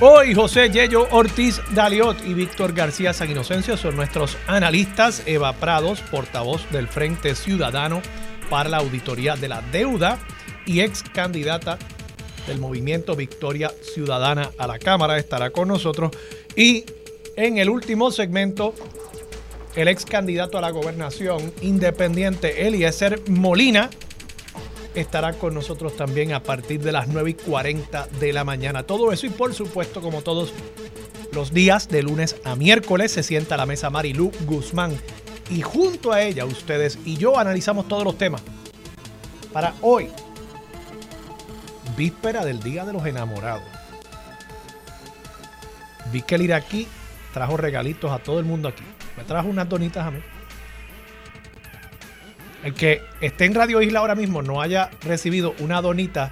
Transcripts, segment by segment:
Hoy José Yello Ortiz Daliot y Víctor García San Inocencio son nuestros analistas. Eva Prados, portavoz del Frente Ciudadano para la Auditoría de la Deuda y ex candidata del movimiento Victoria Ciudadana a la Cámara, estará con nosotros. Y en el último segmento, el ex candidato a la gobernación independiente Eliezer Molina estará con nosotros también a partir de las 9 y 40 de la mañana. Todo eso y por supuesto, como todos los días, de lunes a miércoles, se sienta a la mesa Marilu Guzmán. Y junto a ella, ustedes y yo analizamos todos los temas. Para hoy, víspera del Día de los Enamorados. Vi que el iraquí trajo regalitos a todo el mundo aquí. Me trajo unas donitas a mí. El que esté en Radio Isla ahora mismo no haya recibido una donita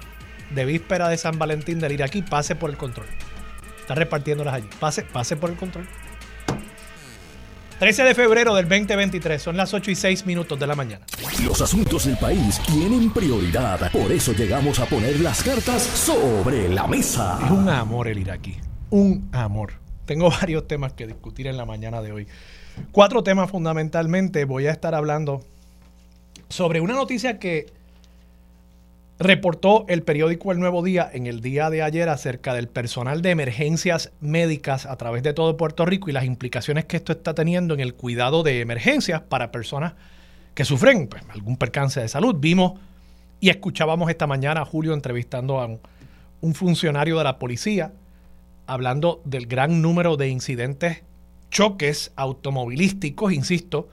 de víspera de San Valentín del iraquí, pase por el control. Está repartiéndolas allí. Pase, pase por el control. 13 de febrero del 2023, son las 8 y 6 minutos de la mañana. Los asuntos del país tienen prioridad. Por eso llegamos a poner las cartas sobre la mesa. Es un amor el iraquí. Un amor. Tengo varios temas que discutir en la mañana de hoy. Cuatro temas fundamentalmente. Voy a estar hablando sobre una noticia que reportó el periódico El Nuevo Día en el día de ayer acerca del personal de emergencias médicas a través de todo Puerto Rico y las implicaciones que esto está teniendo en el cuidado de emergencias para personas que sufren pues, algún percance de salud. Vimos y escuchábamos esta mañana a Julio entrevistando a un, un funcionario de la policía hablando del gran número de incidentes, choques automovilísticos, insisto,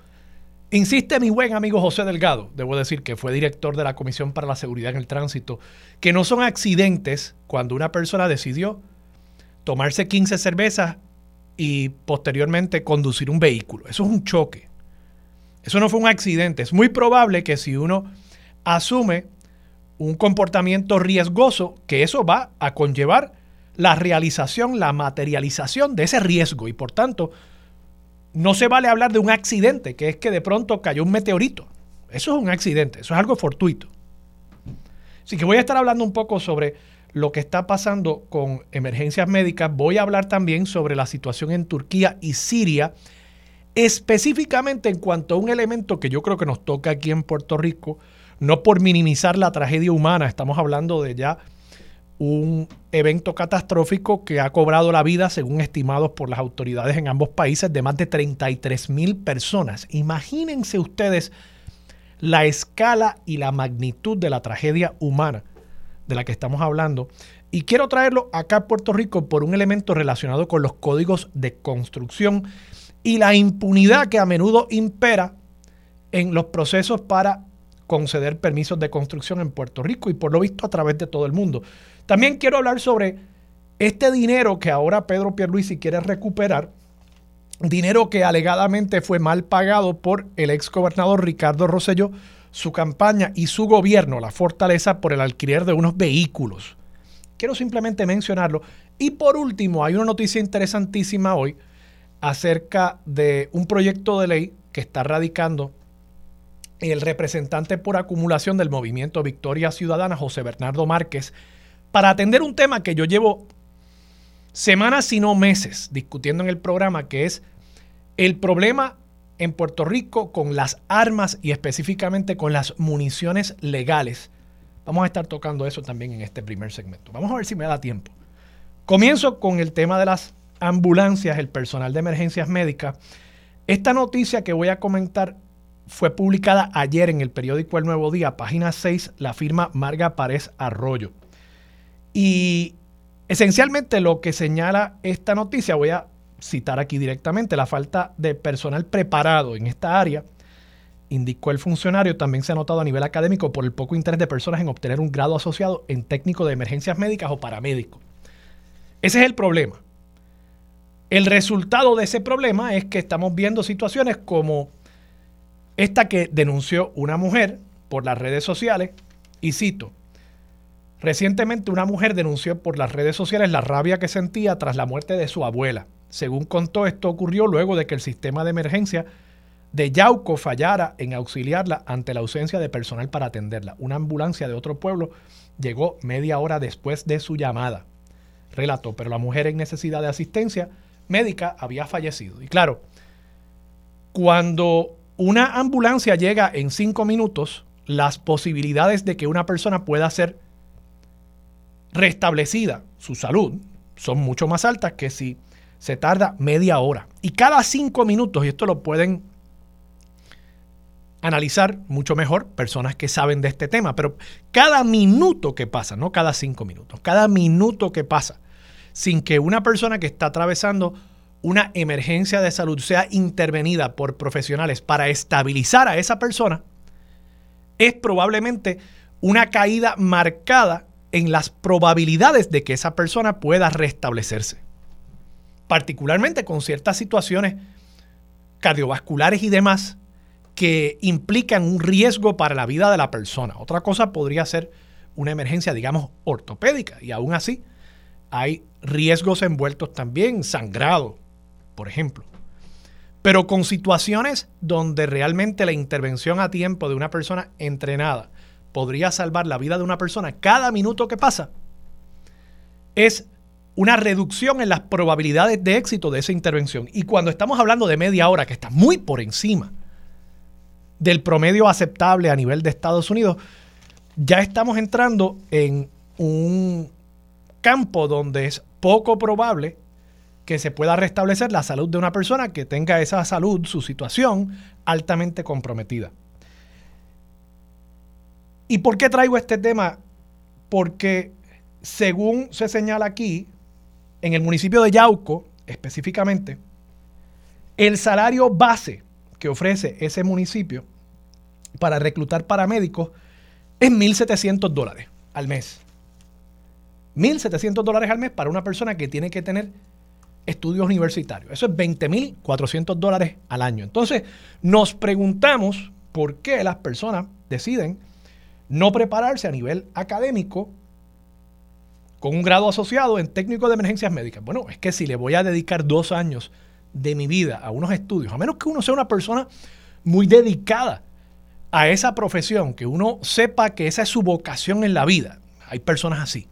Insiste mi buen amigo José Delgado, debo decir que fue director de la Comisión para la Seguridad en el Tránsito, que no son accidentes cuando una persona decidió tomarse 15 cervezas y posteriormente conducir un vehículo. Eso es un choque. Eso no fue un accidente. Es muy probable que si uno asume un comportamiento riesgoso, que eso va a conllevar la realización, la materialización de ese riesgo y por tanto no se vale hablar de un accidente, que es que de pronto cayó un meteorito. Eso es un accidente, eso es algo fortuito. Así que voy a estar hablando un poco sobre lo que está pasando con emergencias médicas. Voy a hablar también sobre la situación en Turquía y Siria, específicamente en cuanto a un elemento que yo creo que nos toca aquí en Puerto Rico, no por minimizar la tragedia humana, estamos hablando de ya un evento catastrófico que ha cobrado la vida, según estimados por las autoridades en ambos países, de más de 33 mil personas. Imagínense ustedes la escala y la magnitud de la tragedia humana de la que estamos hablando. Y quiero traerlo acá a Puerto Rico por un elemento relacionado con los códigos de construcción y la impunidad que a menudo impera en los procesos para conceder permisos de construcción en Puerto Rico y por lo visto a través de todo el mundo. También quiero hablar sobre este dinero que ahora Pedro Pierluisi quiere recuperar, dinero que alegadamente fue mal pagado por el ex gobernador Ricardo Rosselló, su campaña y su gobierno, la fortaleza por el alquiler de unos vehículos. Quiero simplemente mencionarlo. Y por último, hay una noticia interesantísima hoy acerca de un proyecto de ley que está radicando el representante por acumulación del movimiento Victoria Ciudadana, José Bernardo Márquez, para atender un tema que yo llevo semanas, si no meses, discutiendo en el programa, que es el problema en Puerto Rico con las armas y específicamente con las municiones legales. Vamos a estar tocando eso también en este primer segmento. Vamos a ver si me da tiempo. Comienzo con el tema de las ambulancias, el personal de emergencias médicas. Esta noticia que voy a comentar fue publicada ayer en el periódico El Nuevo Día, página 6, la firma Marga Párez Arroyo. Y esencialmente lo que señala esta noticia, voy a citar aquí directamente, la falta de personal preparado en esta área, indicó el funcionario, también se ha notado a nivel académico por el poco interés de personas en obtener un grado asociado en técnico de emergencias médicas o paramédico. Ese es el problema. El resultado de ese problema es que estamos viendo situaciones como esta que denunció una mujer por las redes sociales, y cito, recientemente una mujer denunció por las redes sociales la rabia que sentía tras la muerte de su abuela. Según contó, esto ocurrió luego de que el sistema de emergencia de Yauco fallara en auxiliarla ante la ausencia de personal para atenderla. Una ambulancia de otro pueblo llegó media hora después de su llamada. Relató, pero la mujer en necesidad de asistencia médica había fallecido. Y claro, cuando una ambulancia llega en cinco minutos, las posibilidades de que una persona pueda ser restablecida su salud son mucho más altas que si se tarda media hora. Y cada cinco minutos, y esto lo pueden analizar mucho mejor personas que saben de este tema, pero cada minuto que pasa, no cada cinco minutos, cada minuto que pasa sin que una persona que está atravesando una emergencia de salud sea intervenida por profesionales para estabilizar a esa persona, es probablemente una caída marcada en las probabilidades de que esa persona pueda restablecerse. Particularmente con ciertas situaciones cardiovasculares y demás que implican un riesgo para la vida de la persona. Otra cosa podría ser una emergencia, digamos, ortopédica. Y aún así hay riesgos envueltos también, sangrado, por ejemplo. Pero con situaciones donde realmente la intervención a tiempo de una persona entrenada podría salvar la vida de una persona cada minuto que pasa, es una reducción en las probabilidades de éxito de esa intervención. Y cuando estamos hablando de media hora, que está muy por encima del promedio aceptable a nivel de Estados Unidos, ya estamos entrando en un campo donde es poco probable que se pueda restablecer la salud de una persona que tenga esa salud, su situación altamente comprometida. ¿Y por qué traigo este tema? Porque según se señala aquí, en el municipio de Yauco específicamente, el salario base que ofrece ese municipio para reclutar paramédicos es 1.700 dólares al mes. 1.700 dólares al mes para una persona que tiene que tener estudios universitarios. Eso es 20.400 dólares al año. Entonces, nos preguntamos por qué las personas deciden no prepararse a nivel académico con un grado asociado en técnico de emergencias médicas. Bueno, es que si le voy a dedicar dos años de mi vida a unos estudios, a menos que uno sea una persona muy dedicada a esa profesión, que uno sepa que esa es su vocación en la vida, hay personas así,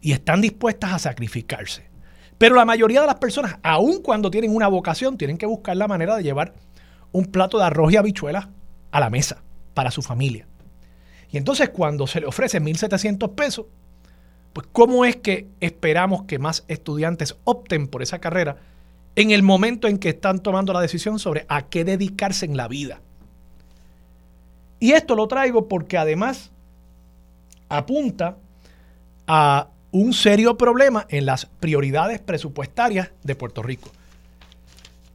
y están dispuestas a sacrificarse. Pero la mayoría de las personas, aun cuando tienen una vocación, tienen que buscar la manera de llevar un plato de arroz y habichuelas a la mesa para su familia. Y entonces cuando se le ofrece 1.700 pesos, pues ¿cómo es que esperamos que más estudiantes opten por esa carrera en el momento en que están tomando la decisión sobre a qué dedicarse en la vida? Y esto lo traigo porque además apunta a un serio problema en las prioridades presupuestarias de Puerto Rico.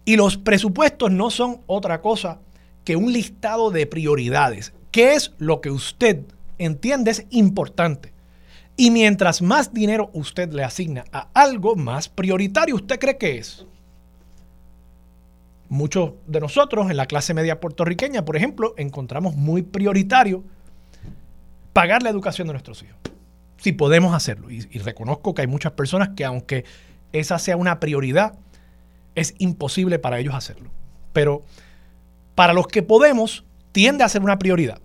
Y los presupuestos no son otra cosa que un listado de prioridades ¿Qué es lo que usted entiende es importante? Y mientras más dinero usted le asigna a algo más prioritario, usted cree que es. Muchos de nosotros en la clase media puertorriqueña, por ejemplo, encontramos muy prioritario pagar la educación de nuestros hijos. Si podemos hacerlo. Y, reconozco que hay muchas personas que aunque esa sea una prioridad, es imposible para ellos hacerlo. Pero para los que podemos, tiende a ser una prioridad.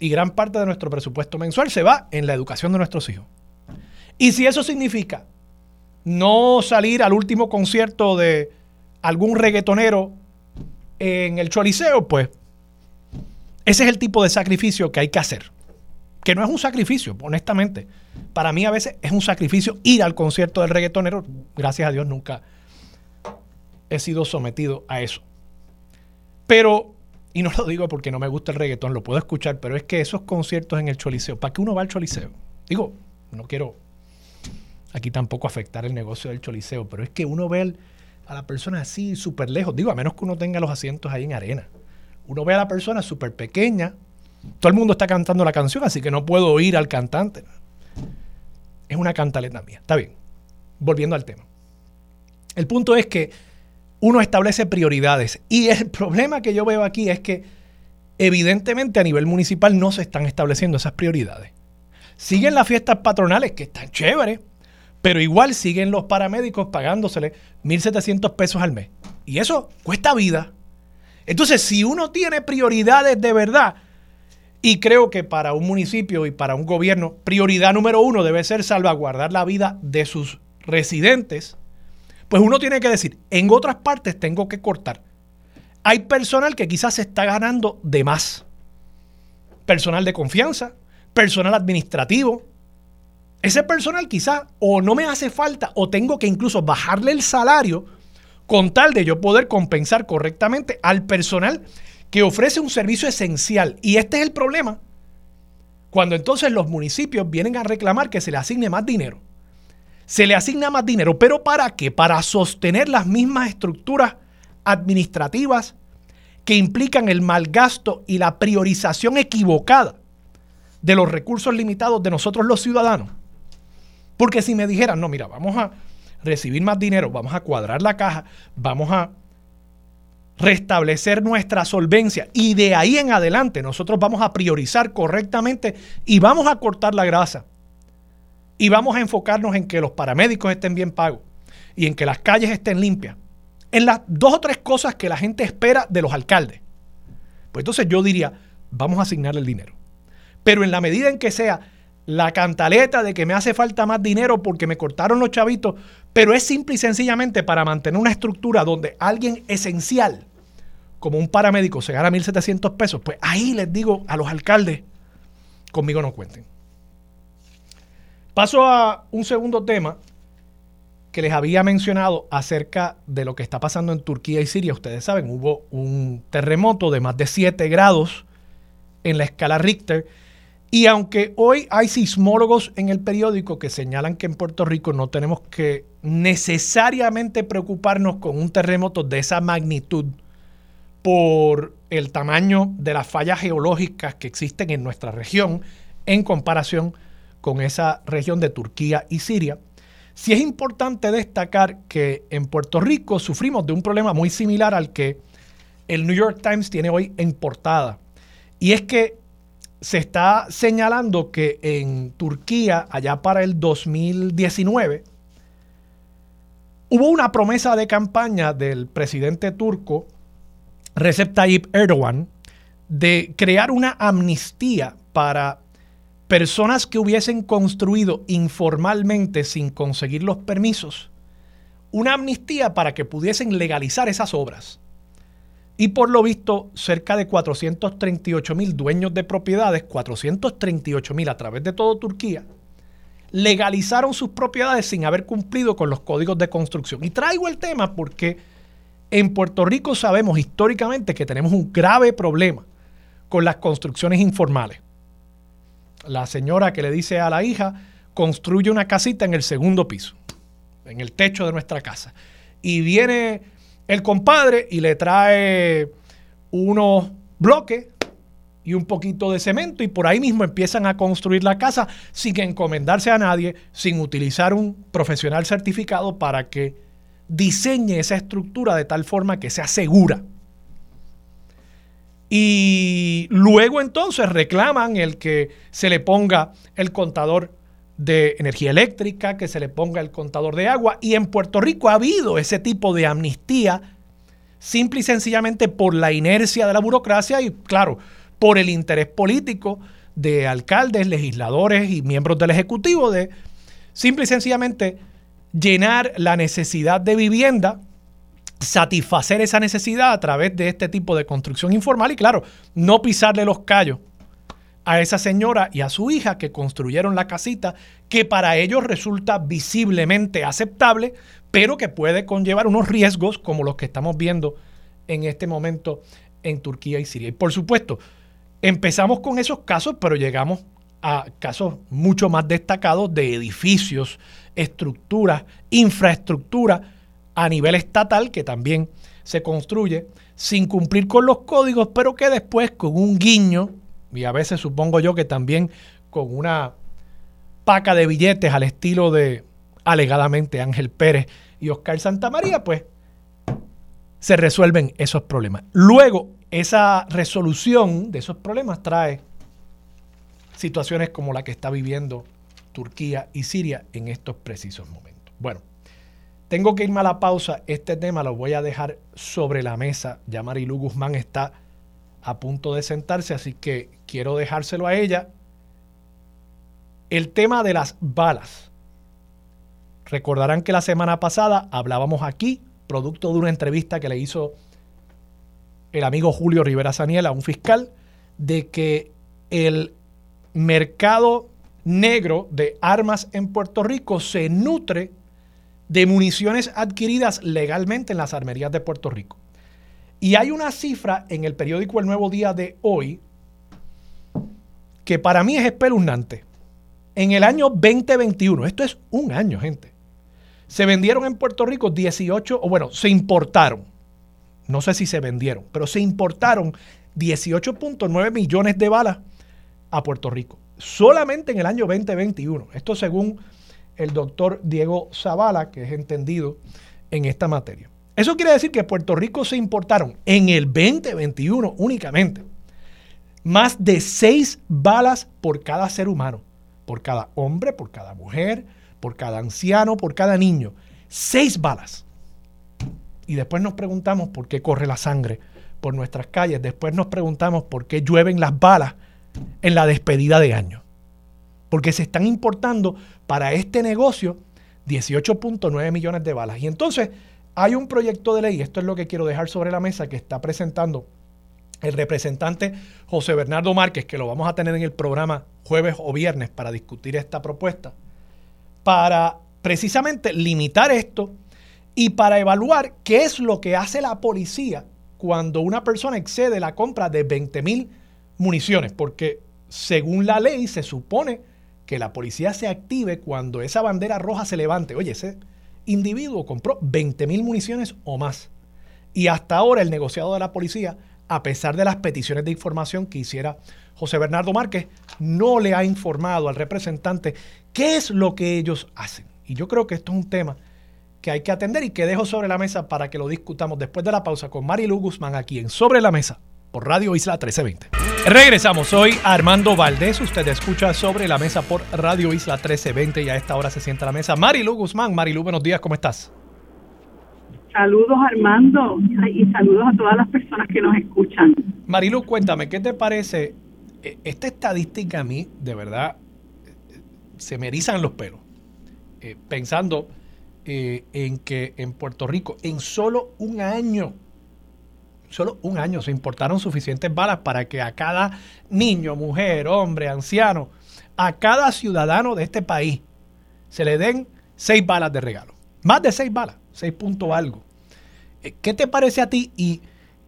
Y gran parte de nuestro presupuesto mensual se va en la educación de nuestros hijos. Y si eso significa no salir al último concierto de algún reggaetonero en el Choliseo, pues ese es el tipo de sacrificio que hay que hacer. Que no es un sacrificio, honestamente. Para mí a veces es un sacrificio ir al concierto del reggaetonero. Gracias a Dios nunca he sido sometido a eso. Pero y no lo digo porque no me gusta el reggaetón, lo puedo escuchar, pero es que esos conciertos en el Choliseo, ¿para qué uno va al Choliseo? Digo, no quiero aquí tampoco afectar el negocio del Choliseo, pero es que uno ve a la persona así súper lejos, digo, a menos que uno tenga los asientos ahí en arena. Uno ve a la persona súper pequeña, todo el mundo está cantando la canción, así que no puedo oír al cantante. Es una cantaleta mía. Está bien. Volviendo al tema. El punto es que uno establece prioridades y el problema que yo veo aquí es que evidentemente a nivel municipal no se están estableciendo esas prioridades. Siguen las fiestas patronales que están chéveres, pero igual siguen los paramédicos pagándosele 1.700 pesos al mes. Y eso cuesta vida. Entonces, si uno tiene prioridades de verdad, y creo que para un municipio y para un gobierno, prioridad número uno debe ser salvaguardar la vida de sus residentes. Pues uno tiene que decir, en otras partes tengo que cortar. Hay personal que quizás se está ganando de más. Personal de confianza, personal administrativo. Ese personal quizás o no me hace falta o tengo que incluso bajarle el salario con tal de yo poder compensar correctamente al personal que ofrece un servicio esencial. Y este es el problema. Cuando entonces los municipios vienen a reclamar que se le asigne más dinero. Se le asigna más dinero, pero ¿para qué? Para sostener las mismas estructuras administrativas que implican el mal gasto y la priorización equivocada de los recursos limitados de nosotros los ciudadanos. Porque si me dijeran, no, mira, vamos a recibir más dinero, vamos a cuadrar la caja, vamos a restablecer nuestra solvencia y de ahí en adelante nosotros vamos a priorizar correctamente y vamos a cortar la grasa y vamos a enfocarnos en que los paramédicos estén bien pagos y en que las calles estén limpias. En las dos o tres cosas que la gente espera de los alcaldes. Pues entonces yo diría, vamos a asignarle el dinero. Pero en la medida en que sea la cantaleta de que me hace falta más dinero porque me cortaron los chavitos, pero es simple y sencillamente para mantener una estructura donde alguien esencial, como un paramédico, se gana 1.700 pesos, pues ahí les digo a los alcaldes, conmigo no cuenten. Paso a un segundo tema que les había mencionado acerca de lo que está pasando en Turquía y Siria. Ustedes saben, hubo un terremoto de más de 7 grados en la escala Richter y aunque hoy hay sismólogos en el periódico que señalan que en Puerto Rico no tenemos que necesariamente preocuparnos con un terremoto de esa magnitud por el tamaño de las fallas geológicas que existen en nuestra región en comparación con esa región de Turquía y Siria, sí es importante destacar que en Puerto Rico sufrimos de un problema muy similar al que el New York Times tiene hoy en portada. Y es que se está señalando que en Turquía, allá para el 2019, hubo una promesa de campaña del presidente turco Recep Tayyip Erdogan de crear una amnistía para personas que hubiesen construido informalmente sin conseguir los permisos, una amnistía para que pudiesen legalizar esas obras. Y por lo visto, cerca de 438 mil dueños de propiedades, 438 mil a través de todo Turquía, legalizaron sus propiedades sin haber cumplido con los códigos de construcción. Y traigo el tema porque en Puerto Rico sabemos históricamente que tenemos un grave problema con las construcciones informales. La señora que le dice a la hija, construye una casita en el segundo piso, en el techo de nuestra casa. Y viene el compadre y le trae unos bloques y un poquito de cemento y por ahí mismo empiezan a construir la casa sin encomendarse a nadie, sin utilizar un profesional certificado para que diseñe esa estructura de tal forma que sea segura. Y luego entonces reclaman el que se le ponga el contador de energía eléctrica, que se le ponga el contador de agua. Y en Puerto Rico ha habido ese tipo de amnistía, simple y sencillamente por la inercia de la burocracia y, claro, por el interés político de alcaldes, legisladores y miembros del Ejecutivo de simple y sencillamente llenar la necesidad de vivienda, satisfacer esa necesidad a través de este tipo de construcción informal y, claro, no pisarle los callos a esa señora y a su hija que construyeron la casita, que para ellos resulta visiblemente aceptable, pero que puede conllevar unos riesgos como los que estamos viendo en este momento en Turquía y Siria. Y por supuesto, empezamos con esos casos, pero llegamos a casos mucho más destacados de edificios, estructuras, infraestructura a nivel estatal que también se construye sin cumplir con los códigos, pero que después con un guiño y a veces supongo yo que también con una paca de billetes al estilo de alegadamente Ángel Pérez y Oscar Santamaría, pues se resuelven esos problemas. Luego, esa resolución de esos problemas trae situaciones como la que está viviendo Turquía y Siria en estos precisos momentos. Bueno, tengo que irme a la pausa. Este tema lo voy a dejar sobre la mesa. Ya Marilu Guzmán está a punto de sentarse, así que quiero dejárselo a ella. El tema de las balas. Recordarán que la semana pasada hablábamos aquí, producto de una entrevista que le hizo el amigo Julio Rivera Saniela, un fiscal, de que el mercado negro de armas en Puerto Rico se nutre de municiones adquiridas legalmente en las armerías de Puerto Rico. Y hay una cifra en el periódico El Nuevo Día de hoy que para mí es espeluznante. En el año 2021, esto es un año, gente, se vendieron en Puerto Rico 18, o bueno, se importaron, no sé si se vendieron, pero se importaron 18.9 millones de balas a Puerto Rico, solamente en el año 2021. Esto según el doctor Diego Zavala, que es entendido en esta materia. Eso quiere decir que Puerto Rico se importaron en el 2021 únicamente más de seis balas por cada ser humano, por cada hombre, por cada mujer, por cada anciano, por cada niño. Seis balas. Y después nos preguntamos por qué corre la sangre por nuestras calles. Después nos preguntamos por qué llueven las balas en la despedida de año. Porque se están importando para este negocio 18.9 millones de balas. Y entonces hay un proyecto de ley, esto es lo que quiero dejar sobre la mesa, que está presentando el representante José Bernardo Márquez, que lo vamos a tener en el programa jueves o viernes para discutir esta propuesta, para precisamente limitar esto y para evaluar qué es lo que hace la policía cuando una persona excede la compra de 20 mil municiones, porque según la ley se supone que la policía se active cuando esa bandera roja se levante. Oye, ese individuo compró 20 mil municiones o más. Y hasta ahora el negociado de la policía, a pesar de las peticiones de información que hiciera José Bernardo Márquez, no le ha informado al representante qué es lo que ellos hacen. Y yo creo que esto es un tema que hay que atender y que dejo sobre la mesa para que lo discutamos después de la pausa con Marilu Guzmán aquí en Sobre la Mesa por Radio Isla 1320. Regresamos, soy Armando Valdés, usted escucha sobre la mesa por Radio Isla 1320 y a esta hora se sienta a la mesa Marilu Guzmán. Marilu, buenos días, ¿cómo estás? Saludos Armando y saludos a todas las personas que nos escuchan. Marilu, cuéntame, ¿qué te parece? E, esta estadística a mí, de verdad, se me erizan los pelos, eh, pensando eh, en que en Puerto Rico, en solo un año, solo un año se importaron suficientes balas para que a cada niño, mujer, hombre, anciano, a cada ciudadano de este país se le den seis balas de regalo. Más de seis balas, seis puntos algo. Eh, ¿Qué te parece a ti y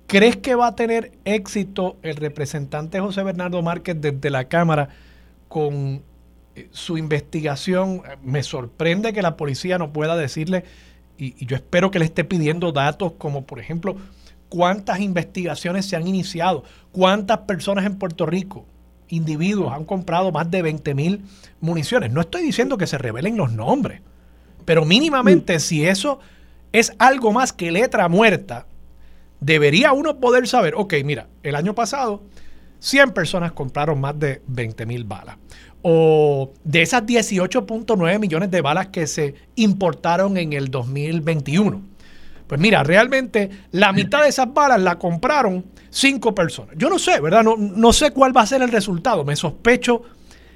crees que va a tener éxito el representante José Bernardo Márquez desde la Cámara con eh, su investigación? Me sorprende que la policía no pueda decirle, y, y yo espero que le esté pidiendo datos como por ejemplo cuántas investigaciones se han iniciado, cuántas personas en Puerto Rico, individuos, han comprado más de 20 mil municiones. No estoy diciendo que se revelen los nombres, pero mínimamente si eso es algo más que letra muerta, debería uno poder saber, ok, mira, el año pasado 100 personas compraron más de 20 mil balas. O de esas 18.9 millones de balas que se importaron en el 2021 pues mira, realmente la mitad de esas balas la compraron cinco personas. Yo no sé, ¿verdad? No, no sé cuál va a ser el resultado. Me sospecho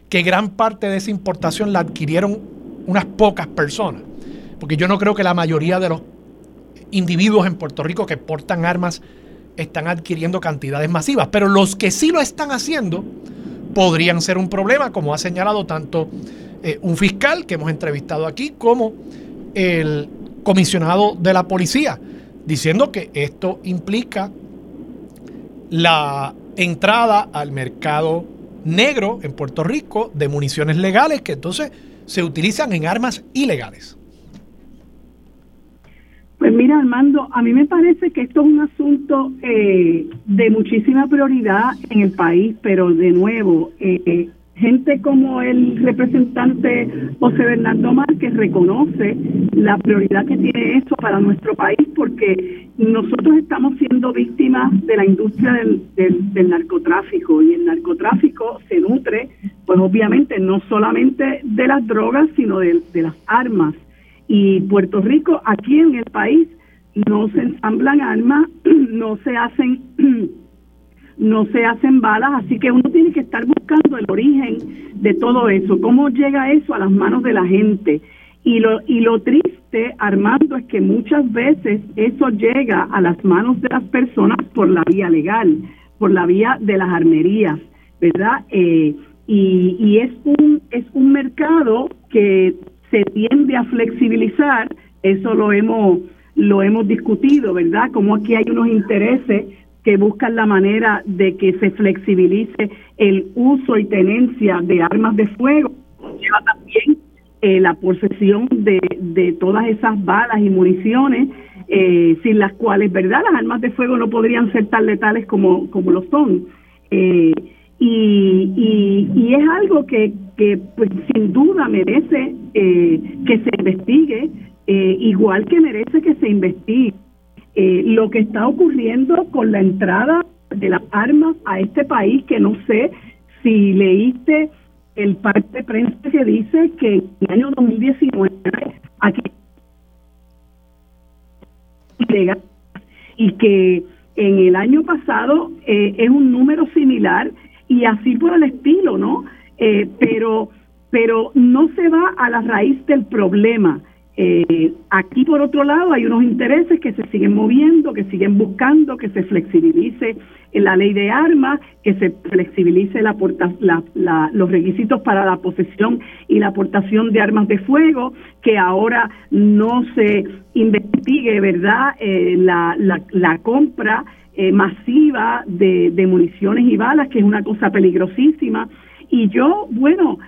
que gran parte de esa importación la adquirieron unas pocas personas. Porque yo no creo que la mayoría de los individuos en Puerto Rico que portan armas están adquiriendo cantidades masivas. Pero los que sí lo están haciendo podrían ser un problema, como ha señalado tanto eh, un fiscal que hemos entrevistado aquí como el comisionado de la policía, diciendo que esto implica la entrada al mercado negro en Puerto Rico de municiones legales que entonces se utilizan en armas ilegales. Pues mira, Armando, a mí me parece que esto es un asunto eh, de muchísima prioridad en el país, pero de nuevo, eh, eh, gente como el representante José Bernardo Márquez reconoce la prioridad que tiene eso para nuestro país porque nosotros estamos siendo víctimas de la industria del, del, narcotráfico y el narcotráfico se nutre pues obviamente no solamente de las drogas sino de, de las armas. Y Puerto Rico aquí en el país no se ensamblan armas, no se hacen no se hacen balas, así que uno tiene que estar buscando el origen de todo eso, cómo llega eso a las manos de la gente. Y lo, y lo triste, Armando, es que muchas veces eso llega a las manos de las personas por la vía legal, por la vía de las armerías, ¿verdad? Eh, y, y es un es un mercado que se tiende a flexibilizar, eso lo hemos lo hemos discutido, ¿verdad? Como aquí hay unos intereses que buscan la manera de que se flexibilice el uso y tenencia de armas de fuego, lleva también eh, la posesión de, de todas esas balas y municiones, eh, sin las cuales, ¿verdad? Las armas de fuego no podrían ser tan letales como, como lo son. Eh, y, y, y, es algo que, que pues, sin duda merece que se investigue, igual que merece que se investigue eh, lo que está ocurriendo con la entrada de las armas a este país, que no sé si leíste el parte de prensa que dice que en el año 2019 aquí y que en el año pasado eh, es un número similar y así por el estilo, ¿no? Eh, pero pero no se va a la raíz del problema. Eh, aquí, por otro lado, hay unos intereses que se siguen moviendo, que siguen buscando que se flexibilice la ley de armas, que se flexibilice la, la, los requisitos para la posesión y la aportación de armas de fuego, que ahora no se investigue, ¿verdad?, eh, la, la, compra eh, masiva de municiones y balas, que es una cosa peligrosísima. Y yo, bueno,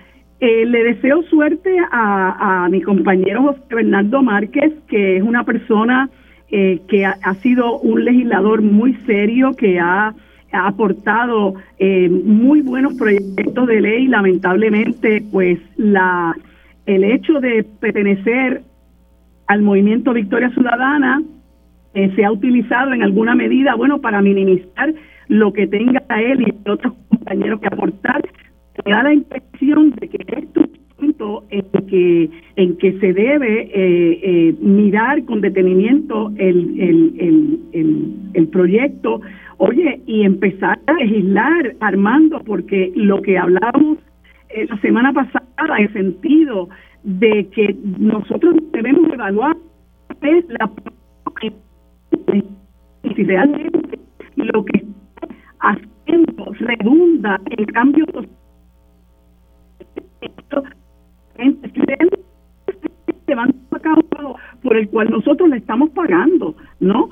eh, le deseo suerte a, mi compañero José Bernardo Márquez, que es una persona eh, que ha, sido un legislador muy serio, que ha, aportado eh, muy buenos proyectos de ley. Lamentablemente, pues la el hecho de pertenecer al movimiento Victoria Ciudadana se ha utilizado en alguna medida, bueno, para minimizar lo que tenga él y otros compañeros que aportar da la impresión de que es un punto en que, en que se debe eh, eh, mirar con detenimiento el, el, el, el, proyecto, oye, y empezar a legislar, Armando, porque lo que hablábamos eh, la semana pasada, en sentido de que nosotros debemos evaluar la si realmente lo que está haciendo redunda en cambio social por el cual nosotros le estamos pagando, ¿no?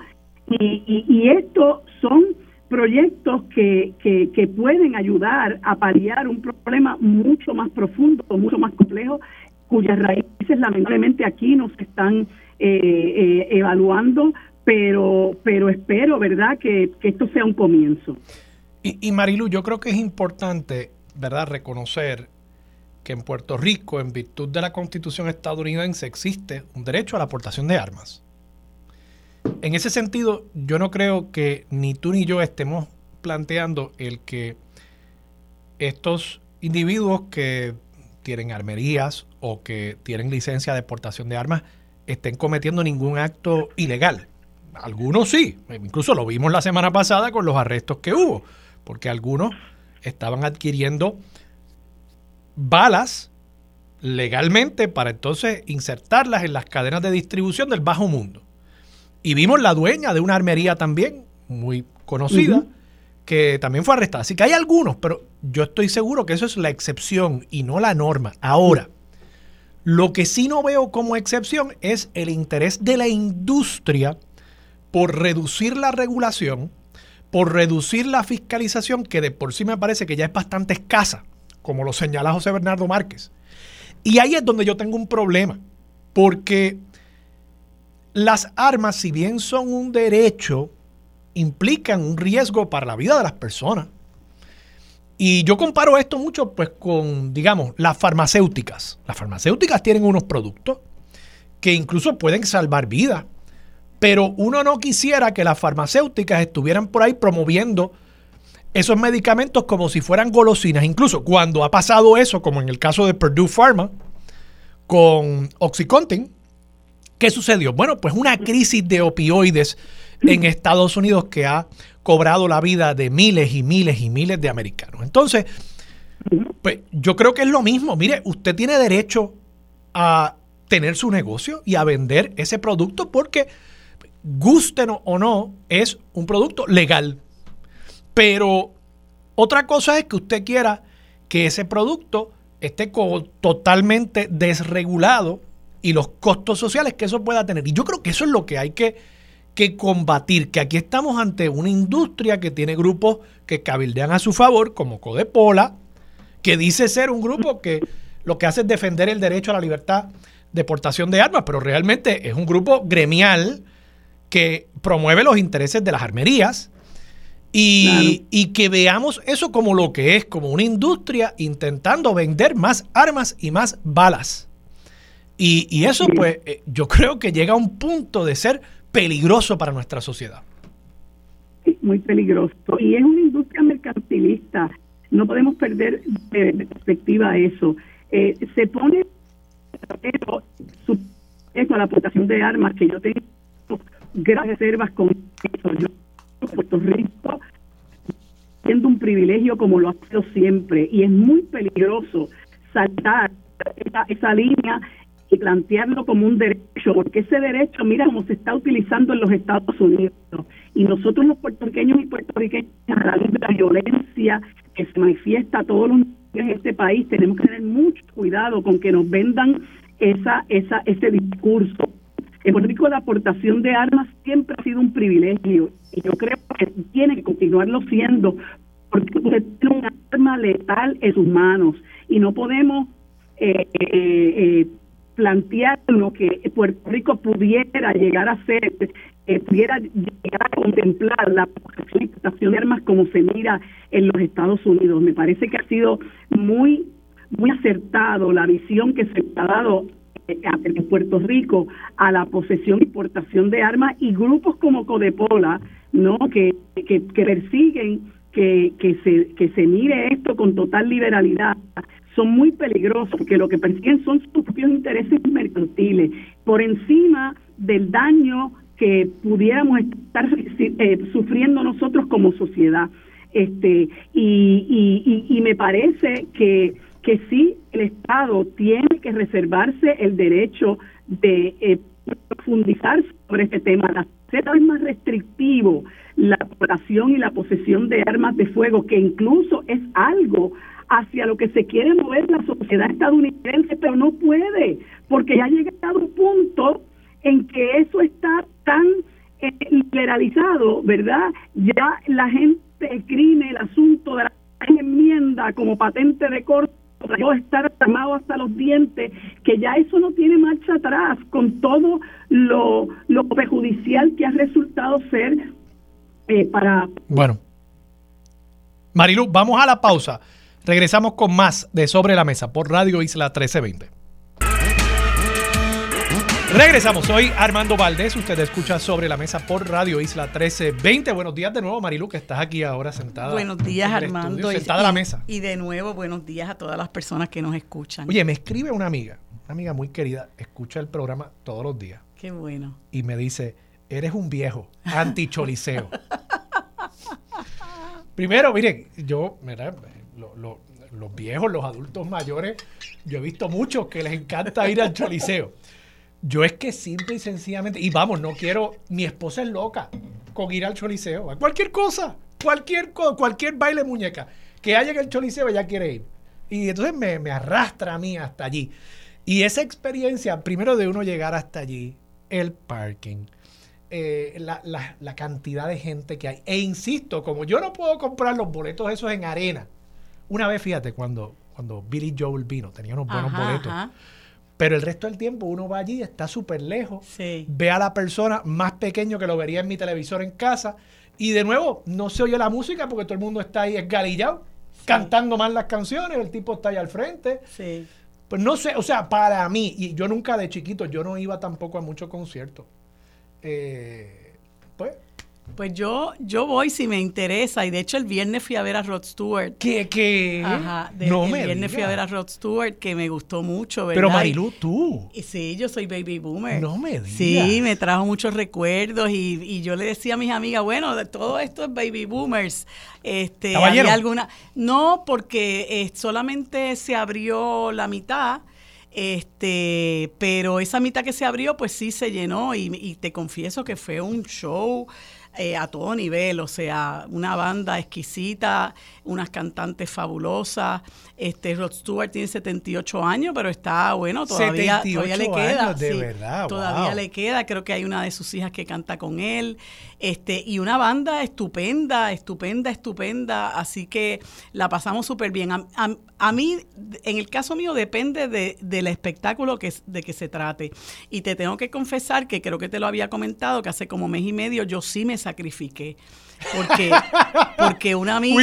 Y, y, y estos son proyectos que, que, pueden ayudar a paliar un problema mucho más profundo, mucho más complejo, cuyas raíces lamentablemente aquí nos están eh, eh, evaluando, pero, pero espero, ¿verdad?, que, que esto sea un comienzo. Y, y Marilu, yo creo que es importante, ¿verdad?, reconocer que en Puerto Rico, en virtud de la constitución estadounidense, existe un derecho a la aportación de armas. En ese sentido, yo no creo que ni tú ni yo estemos planteando el que estos individuos que tienen armerías o que tienen licencia de exportación de armas estén cometiendo ningún acto ilegal. Algunos sí, incluso lo vimos la semana pasada con los arrestos que hubo, porque algunos estaban adquiriendo balas legalmente para entonces insertarlas en las cadenas de distribución del bajo mundo. Y vimos la dueña de una armería también, muy conocida, que también fue arrestada. Así que hay algunos, pero yo estoy seguro que eso es la excepción y no la norma. Ahora, lo que sí no veo como excepción es el interés de la industria por reducir la regulación, por reducir la fiscalización, que de por sí me parece que ya es bastante escasa como lo señala José Bernardo Márquez. Y ahí es donde yo tengo un problema, porque las armas, si bien son un derecho, implican un riesgo para la vida de las personas. Y yo comparo esto mucho pues con, digamos, las farmacéuticas. Las farmacéuticas tienen unos productos que incluso pueden salvar vidas. Pero uno no quisiera que las farmacéuticas estuvieran por ahí promoviendo esos medicamentos como si fueran golosinas. Incluso cuando ha pasado eso, como en el caso de Purdue Pharma, con Oxycontin, ¿qué sucedió? Bueno, pues una crisis de opioides en Estados Unidos que ha cobrado la vida de miles y miles y miles de americanos. Entonces, pues yo creo que es lo mismo. Mire, usted tiene derecho a tener su negocio y a vender ese producto porque, gusten o no, es un producto legal. Pero otra cosa es que usted quiera que ese producto esté totalmente desregulado y los costos sociales que eso pueda tener. Y yo creo que eso es lo que hay que que combatir, que aquí estamos ante una industria que tiene grupos que cabildean a su favor, como Codepola, que dice ser un grupo que lo que hace es defender el derecho a la libertad de portación de armas, pero realmente es un grupo gremial que promueve los intereses de las armerías y, y, que veamos eso como lo que es, como una industria intentando vender más armas y más balas. Y, y eso, pues, eh, yo creo que llega a un punto de ser peligroso para nuestra sociedad. muy peligroso. Y es una industria mercantilista. No podemos perder de perspectiva eso. Eh, se pone su, eso, a la aportación de armas, que yo tengo grandes reservas con eso. Yo, Puerto Rico, siendo un privilegio como lo ha sido siempre, y es muy peligroso saltar esa, línea y plantearlo como un derecho, porque ese derecho, mira cómo se está utilizando en los Estados Unidos. Y nosotros los puertorriqueños y puertorriqueñas, a través de la violencia que se manifiesta a todos los niveles de este país, tenemos que tener mucho cuidado con que nos vendan esa, esa, ese discurso. En Puerto Rico la aportación de armas siempre ha sido un privilegio y yo creo que tiene que continuarlo siendo porque usted tiene un arma letal en sus manos y no podemos eh, eh, eh, plantear lo que Puerto Rico pudiera llegar a ser, eh, pudiera llegar a contemplar la exportación de armas como se mira en los Estados Unidos. Me parece que ha sido muy, muy acertado la visión que se ha dado eh, en Puerto Rico a la posesión y exportación de armas y grupos como Codepola, ¿no? que, que, persiguen que, que, se, que se mire esto con total liberalidad son muy peligrosos, porque lo que persiguen son sus propios intereses mercantiles, por encima del daño que pudiéramos estar eh, sufriendo nosotros como sociedad. Este, y, y, me parece que, que sí, el Estado tiene que reservarse el derecho de eh, profundizar sobre este tema, hacer cada vez más restrictivo la operación y la posesión de armas de fuego, que incluso es algo hacia lo que se quiere mover la sociedad estadounidense, pero no puede, porque ya ha llegado un punto en que eso está tan eh, liberalizado, ¿verdad? Ya la gente escribe el asunto de la enmienda como patente de corto yo estar armado hasta los dientes, que ya eso no tiene marcha atrás con todo lo, lo perjudicial que ha resultado ser eh, para... Bueno. Marilu, vamos a la pausa. Regresamos con más de Sobre la Mesa por Radio Isla 1320. Regresamos, soy Armando Valdés, usted escucha Sobre la Mesa por Radio Isla 1320. Buenos días de nuevo, Marilu, que estás aquí ahora sentada. Buenos días, Armando. sentada a la mesa. Y de nuevo, buenos días a todas las personas que nos escuchan. Oye, me escribe una amiga, una amiga muy querida, escucha el programa todos los días. Qué bueno. Y me dice, eres un viejo, anticholiseo. Primero, miren, yo, ¿verdad? los viejos, los adultos mayores, yo he visto muchos que les encanta ir al choliseo. Yo es que simple y sencillamente, y vamos, no quiero, mi esposa es loca con ir al choliseo, a cualquier cosa, cualquier cualquier baile muñeca, que haya en el choliseo ella quiere ir. Y entonces me, me arrastra a mí hasta allí. Y esa experiencia, primero de uno llegar hasta allí, el parking, eh, la, la, la, cantidad de gente que hay. E insisto, como yo no puedo comprar los boletos esos en arena, una vez, fíjate, cuando, cuando Billy Joel vino, tenía unos buenos boletos. Pero el resto del tiempo uno va allí, está súper lejos, ve a la persona más pequeño que lo vería en mi televisor en casa y de nuevo no se oye la música porque todo el mundo está ahí esgalillado. cantando mal las canciones, el tipo está ahí al frente. Sí. Pues no sé, o sea, para mí, y yo nunca de chiquito, yo no iba tampoco a muchos conciertos. Eh, pues pues yo, yo voy si me interesa. Y de hecho, el viernes fui a ver a Rod Stewart. ¿Qué? qué? Ajá. el viernes fui a ver a Rod Stewart, que me gustó mucho. ¿verdad? Pero Marilu, tú. Y, sí, yo soy baby boomer. No me digas. Sí, me trajo muchos recuerdos. Y, y yo le decía a mis amigas, bueno, de todo esto es baby boomers. Este, había alguna. No, porque eh, solamente se abrió la mitad. Este, pero esa mitad que se abrió, pues sí se llenó. y, y te confieso que fue un show eh, a todo nivel, o sea, una banda exquisita, unas cantantes fabulosas. Este Rod Stewart tiene 78 años, pero está bueno, todavía, todavía le queda. de verdad, todavía le queda, creo que hay una de sus hijas que canta con él. Este, y una banda estupenda, estupenda, estupenda, así que la pasamos súper bien. A, mí, en el caso mío, depende de, del espectáculo que, de que se trate. Y te tengo que confesar que creo que te lo había comentado, que hace como mes y medio yo sí me sacrifiqué. Porque, porque una amiga.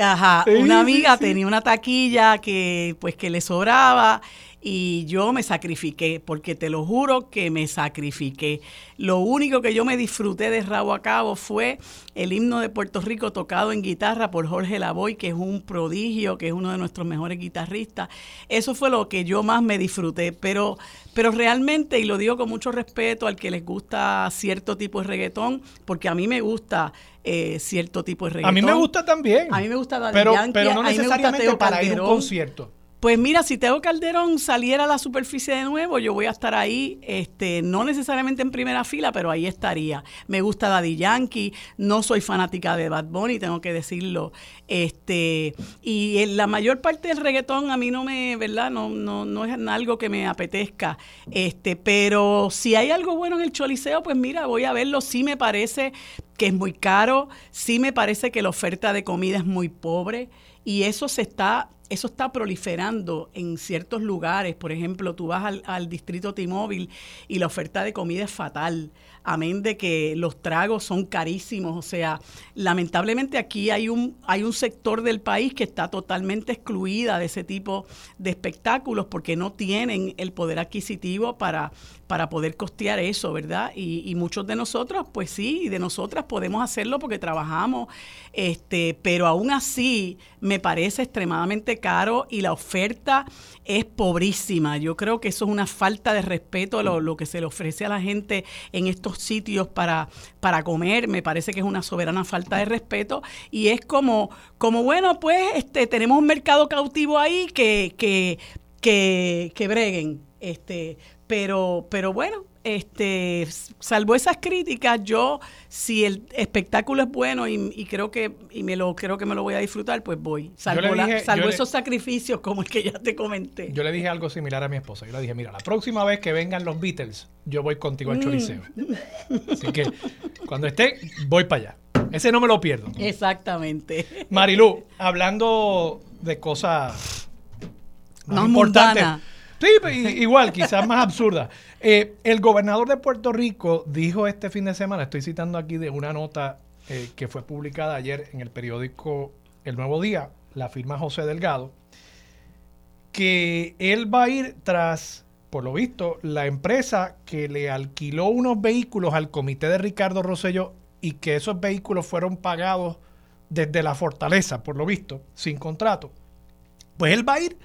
Ajá, una amiga tenía una taquilla que, pues, que le sobraba y yo me sacrifiqué, porque te lo juro que me sacrifiqué. Lo único que yo me disfruté de rabo a cabo fue el himno de Puerto Rico tocado en guitarra por Jorge Lavoy, que es un prodigio, que es uno de nuestros mejores guitarristas. Eso fue lo que yo más me disfruté, pero, pero realmente, y lo digo con mucho respeto al que les gusta cierto tipo de reggaetón, porque a mí me gusta eh, cierto tipo de reggaetón. A mí me gusta también. A mí me gusta pero, pero no necesariamente para ir a un concierto. Pues mira, si Teo Calderón saliera a la superficie de nuevo, yo voy a estar ahí, este, no necesariamente en primera fila, pero ahí estaría. Me gusta Daddy Yankee, no soy fanática de Bad Bunny, tengo que decirlo. Este, y la mayor parte del reggaetón a mí no me, ¿verdad? No, no, no es algo que me apetezca. Este, pero si hay algo bueno en el Choliseo, pues mira, voy a verlo. Sí me parece que es muy caro, sí me parece que la oferta de comida es muy pobre y eso se está eso está proliferando en ciertos lugares. Por ejemplo, tú vas al, distrito T-Mobile y la oferta de comida es fatal amén de que los tragos son carísimos. O sea, lamentablemente aquí hay un, hay un sector del país que está totalmente excluida de ese tipo de espectáculos porque no tienen el poder adquisitivo para, para poder costear eso, ¿verdad? Y, muchos de nosotros, pues sí, y de nosotras podemos hacerlo porque trabajamos, este, pero aún así me parece extremadamente caro y la oferta es pobrísima. Yo creo que eso es una falta de respeto a lo, lo que se le ofrece a la gente en estos sitios para, para comer, me parece que es una soberana falta de respeto y es como, como bueno, pues este, tenemos un mercado cautivo ahí que, que, que, que breguen. Este, pero, pero bueno, este, salvo esas críticas, yo, si el espectáculo es bueno y, creo que y me lo creo que me lo voy a disfrutar, pues voy. Salvo, salvo esos sacrificios como el que ya te comenté. Yo le dije algo similar a mi esposa. Yo le dije, mira, la próxima vez que vengan los Beatles, yo voy contigo al mm. Choliseo. Así que cuando esté, voy para allá. Ese no me lo pierdo. Exactamente. Marilu, hablando de cosas más importantes. Sí, igual, quizás más absurda. Eh, el gobernador de Puerto Rico dijo este fin de semana, estoy citando aquí de una nota eh, que fue publicada ayer en el periódico El Nuevo Día, la firma José Delgado, que él va a ir tras, por lo visto, la empresa que le alquiló unos vehículos al comité de Ricardo Rosselló y que esos vehículos fueron pagados desde la fortaleza, por lo visto, sin contrato. Pues él va a ir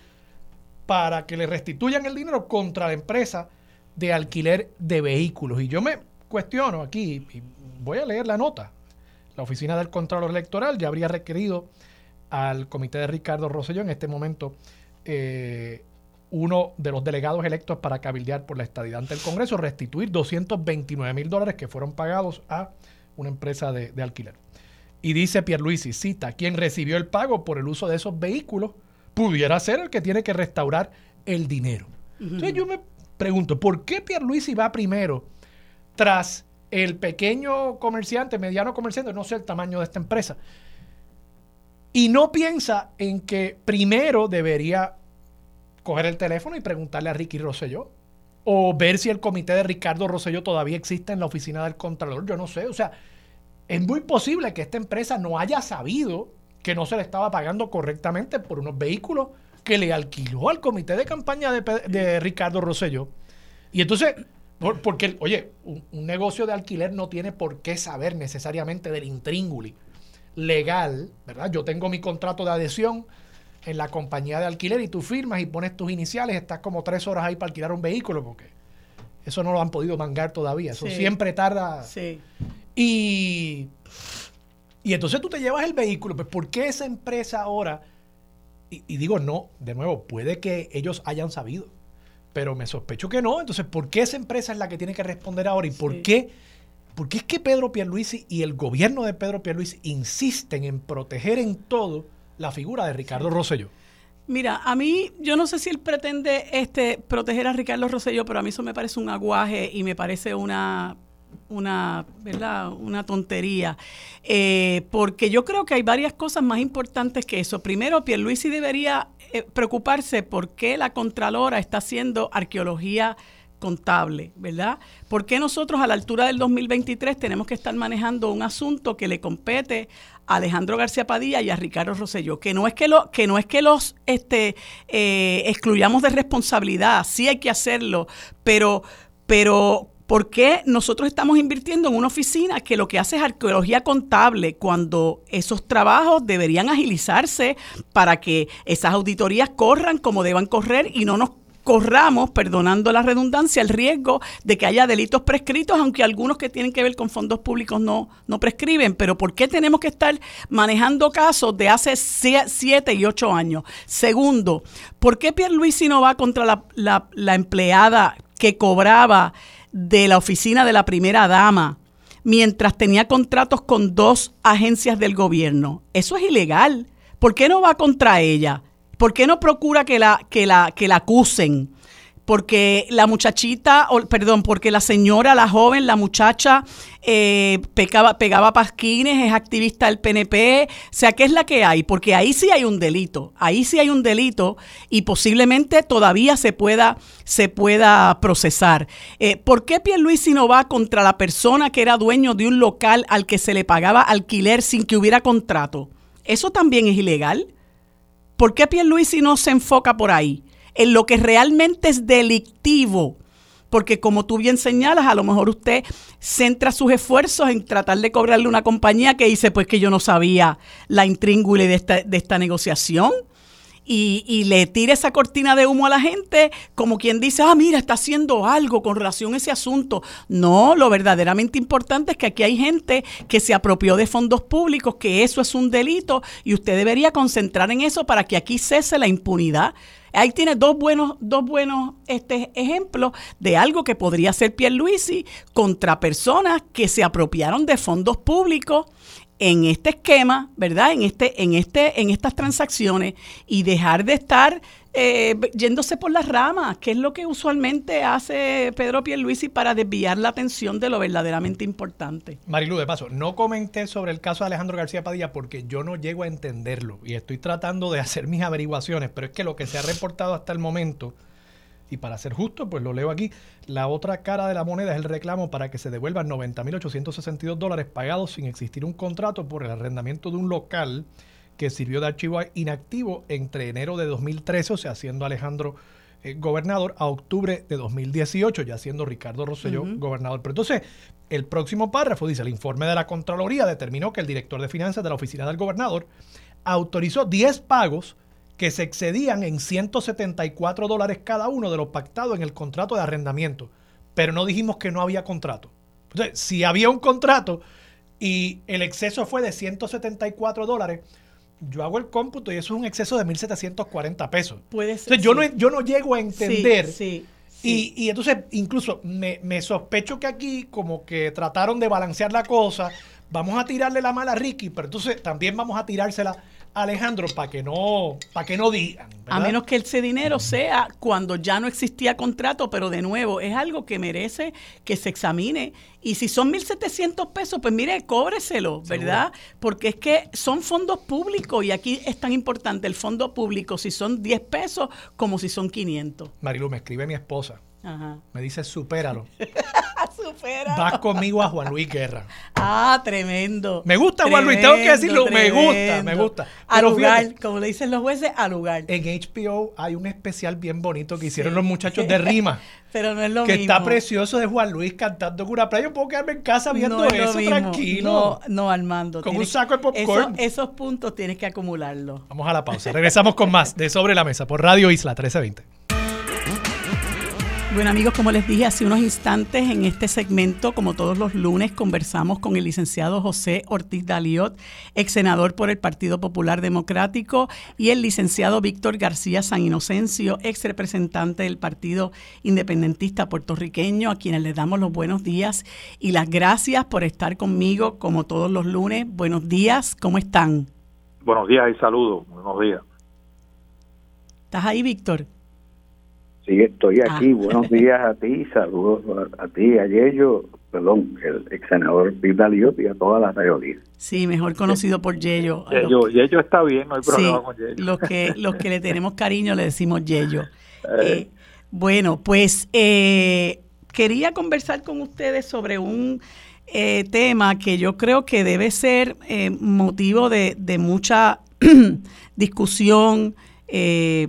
para que le restituyan el dinero contra la empresa de alquiler de vehículos. Y yo me cuestiono aquí, y voy a leer la nota. La Oficina del Contralor Electoral ya habría requerido al comité de Ricardo Rosselló, en este momento eh, uno de los delegados electos para cabildear por la estadidad ante el Congreso, restituir 229 mil dólares que fueron pagados a una empresa de, alquiler. Y dice Pierluisi, cita, quien recibió el pago por el uso de esos vehículos pudiera ser el que tiene que restaurar el dinero. Entonces yo me pregunto, ¿por qué Pierluisi va primero tras el pequeño comerciante, mediano comerciante, no sé el tamaño de esta empresa? Y no piensa en que primero debería coger el teléfono y preguntarle a Ricky Rosselló. O ver si el comité de Ricardo Rosselló todavía existe en la oficina del Contralor. Yo no sé. O sea, es muy posible que esta empresa no haya sabido que no se le estaba pagando correctamente por unos vehículos que le alquiló al comité de campaña de, de Ricardo Rosselló. Y entonces, porque, oye, un, negocio de alquiler no tiene por qué saber necesariamente del intrínguli legal, ¿verdad? Yo tengo mi contrato de adhesión en la compañía de alquiler y tú firmas y pones tus iniciales, estás como tres horas ahí para alquilar un vehículo, porque eso no lo han podido mangar todavía, eso siempre tarda. Sí. Y, y entonces tú te llevas el vehículo, pues ¿por qué esa empresa ahora? y digo, no, de nuevo, puede que ellos hayan sabido pero me sospecho que no. Entonces, ¿por qué esa empresa es la que tiene que responder ahora? ¿Y por qué? Porque es que Pedro Pierluisi y el gobierno de Pedro Pierluisi insisten en proteger en todo la figura de Ricardo Rosselló. Mira, a mí, yo no sé si él pretende este, proteger a Ricardo Rosselló, pero a mí eso me parece un aguaje y me parece una una, ¿verdad? una tontería, eh, porque yo creo que hay varias cosas más importantes que eso. Primero, Pierluisi debería eh, preocuparse por qué la Contralora está haciendo arqueología contable, ¿verdad? ¿Por qué nosotros a la altura del 2023 tenemos que estar manejando un asunto que le compete a Alejandro García Padilla y a Ricardo Rosselló? Que no es que, lo, que, no es que los este, eh, excluyamos de responsabilidad, sí hay que hacerlo, pero, pero ¿Por qué nosotros estamos invirtiendo en una oficina que lo que hace es arqueología contable cuando esos trabajos deberían agilizarse para que esas auditorías corran como deban correr y no nos corramos, perdonando la redundancia, el riesgo de que haya delitos prescritos, aunque algunos que tienen que ver con fondos públicos no, no prescriben. Pero ¿por qué tenemos que estar manejando casos de hace siete y ocho años? Segundo, ¿por qué Pierluisi no va contra la, la, la empleada que cobraba de la oficina de la primera dama mientras tenía contratos con dos agencias del gobierno. Eso es ilegal. ¿Por qué no va contra ella? ¿Por qué no procura que la, que la, que la acusen? Porque la muchachita, perdón, porque la señora, la joven, la muchacha eh, pegaba, pegaba pasquines, es activista del PNP, o sea, ¿qué es la que hay? Porque ahí sí hay un delito, ahí sí hay un delito y posiblemente todavía se pueda, se pueda procesar. Eh, ¿Por qué Pierluisi no va contra la persona que era dueño de un local al que se le pagaba alquiler sin que hubiera contrato? Eso también es ilegal. ¿Por qué Pierluisi no se enfoca por ahí? En lo que realmente es delictivo. Porque como tú bien señalas, a lo mejor usted centra sus esfuerzos en tratar de cobrarle una compañía que dice, pues que yo no sabía la intríngule de esta, de esta negociación y, le tire esa cortina de humo a la gente como quien dice, ah, mira, está haciendo algo con relación a ese asunto. No, lo verdaderamente importante es que aquí hay gente que se apropió de fondos públicos, que eso es un delito y usted debería concentrar en eso para que aquí cese la impunidad. Ahí tiene dos buenos, dos buenos este, ejemplos de algo que podría ser Pierluisi contra personas que se apropiaron de fondos públicos en este esquema, ¿verdad? En este, en este, en estas transacciones y dejar de estar eh, yéndose por las ramas, que es lo que usualmente hace Pedro Pierluisi para desviar la atención de lo verdaderamente importante. Marilu, de paso, no comenté sobre el caso de Alejandro García Padilla porque yo no llego a entenderlo y estoy tratando de hacer mis averiguaciones, pero es que lo que se ha reportado hasta el momento y para ser justo, pues lo leo aquí, la otra cara de la moneda es el reclamo para que se devuelvan 90.862 dólares pagados sin existir un contrato por el arrendamiento de un local que sirvió de archivo inactivo entre enero de 2013, o sea, siendo Alejandro eh, gobernador, a octubre de 2018, ya siendo Ricardo Rosselló gobernador. Pero entonces, el próximo párrafo dice, el informe de la Contraloría determinó que el director de finanzas de la oficina del gobernador autorizó 10 pagos que se excedían en 174 dólares cada uno de los pactados en el contrato de arrendamiento. Pero no dijimos que no había contrato. Entonces, si había un contrato y el exceso fue de 174 dólares, yo hago el cómputo y eso es un exceso de 1.740 pesos. Puede ser. Entonces, yo, no, yo no llego a entender. Sí, Y, y, entonces, incluso me, me, sospecho que aquí como que trataron de balancear la cosa. Vamos a tirarle la mala a Ricky, pero entonces también vamos a tirársela Alejandro, para que no, para que no digan. A menos que ese dinero sea cuando ya no existía contrato, pero de nuevo, es algo que merece que se examine. Y si son 1.700 pesos, pues mire, cóbreselo, ¿verdad? Porque es que son fondos públicos y aquí es tan importante el fondo público, si son 10 pesos como si son 500. Marilu, me escribe mi esposa. Me dice, supéralo. supera. Vas conmigo a Juan Luis Guerra. Ah, tremendo. Me gusta Juan Luis, tengo que decirlo, me gusta, me gusta. Al lugar, como le dicen los jueces, al lugar. En HBO hay un especial bien bonito que hicieron los muchachos de Rima. Pero no es lo que mismo. está precioso de Juan Luis cantando Cura Playa. Yo puedo quedarme en casa viendo eso tranquilo. No, no, Armando. Con un saco de popcorn. esos puntos tienes que acumularlos. Vamos a la pausa. Regresamos con más de Sobre la Mesa por Radio Isla 1320. Bueno amigos, como les dije hace unos instantes, en este segmento, como todos los lunes, conversamos con el licenciado José Ortiz Daliot, ex senador por el Partido Popular Democrático, y el licenciado Víctor García San Inocencio, ex representante del Partido Independentista puertorriqueño, a quienes les damos los buenos días y las gracias por estar conmigo como todos los lunes. Buenos días, ¿cómo están? Buenos días y saludos, buenos días. ¿Estás ahí, Víctor? Sí, estoy aquí. Ah. Buenos días a ti, saludos a, ti, a Yello, perdón, el ex senador Vidal y a toda la mayoría. Sí, mejor conocido por Yello. Yello, Yello está bien, no hay problema sí, con Yello. Los que, los que le tenemos cariño le decimos Yello. Eh, bueno, pues eh, quería conversar con ustedes sobre un eh, tema que yo creo que debe ser motivo de, de mucha discusión. Eh,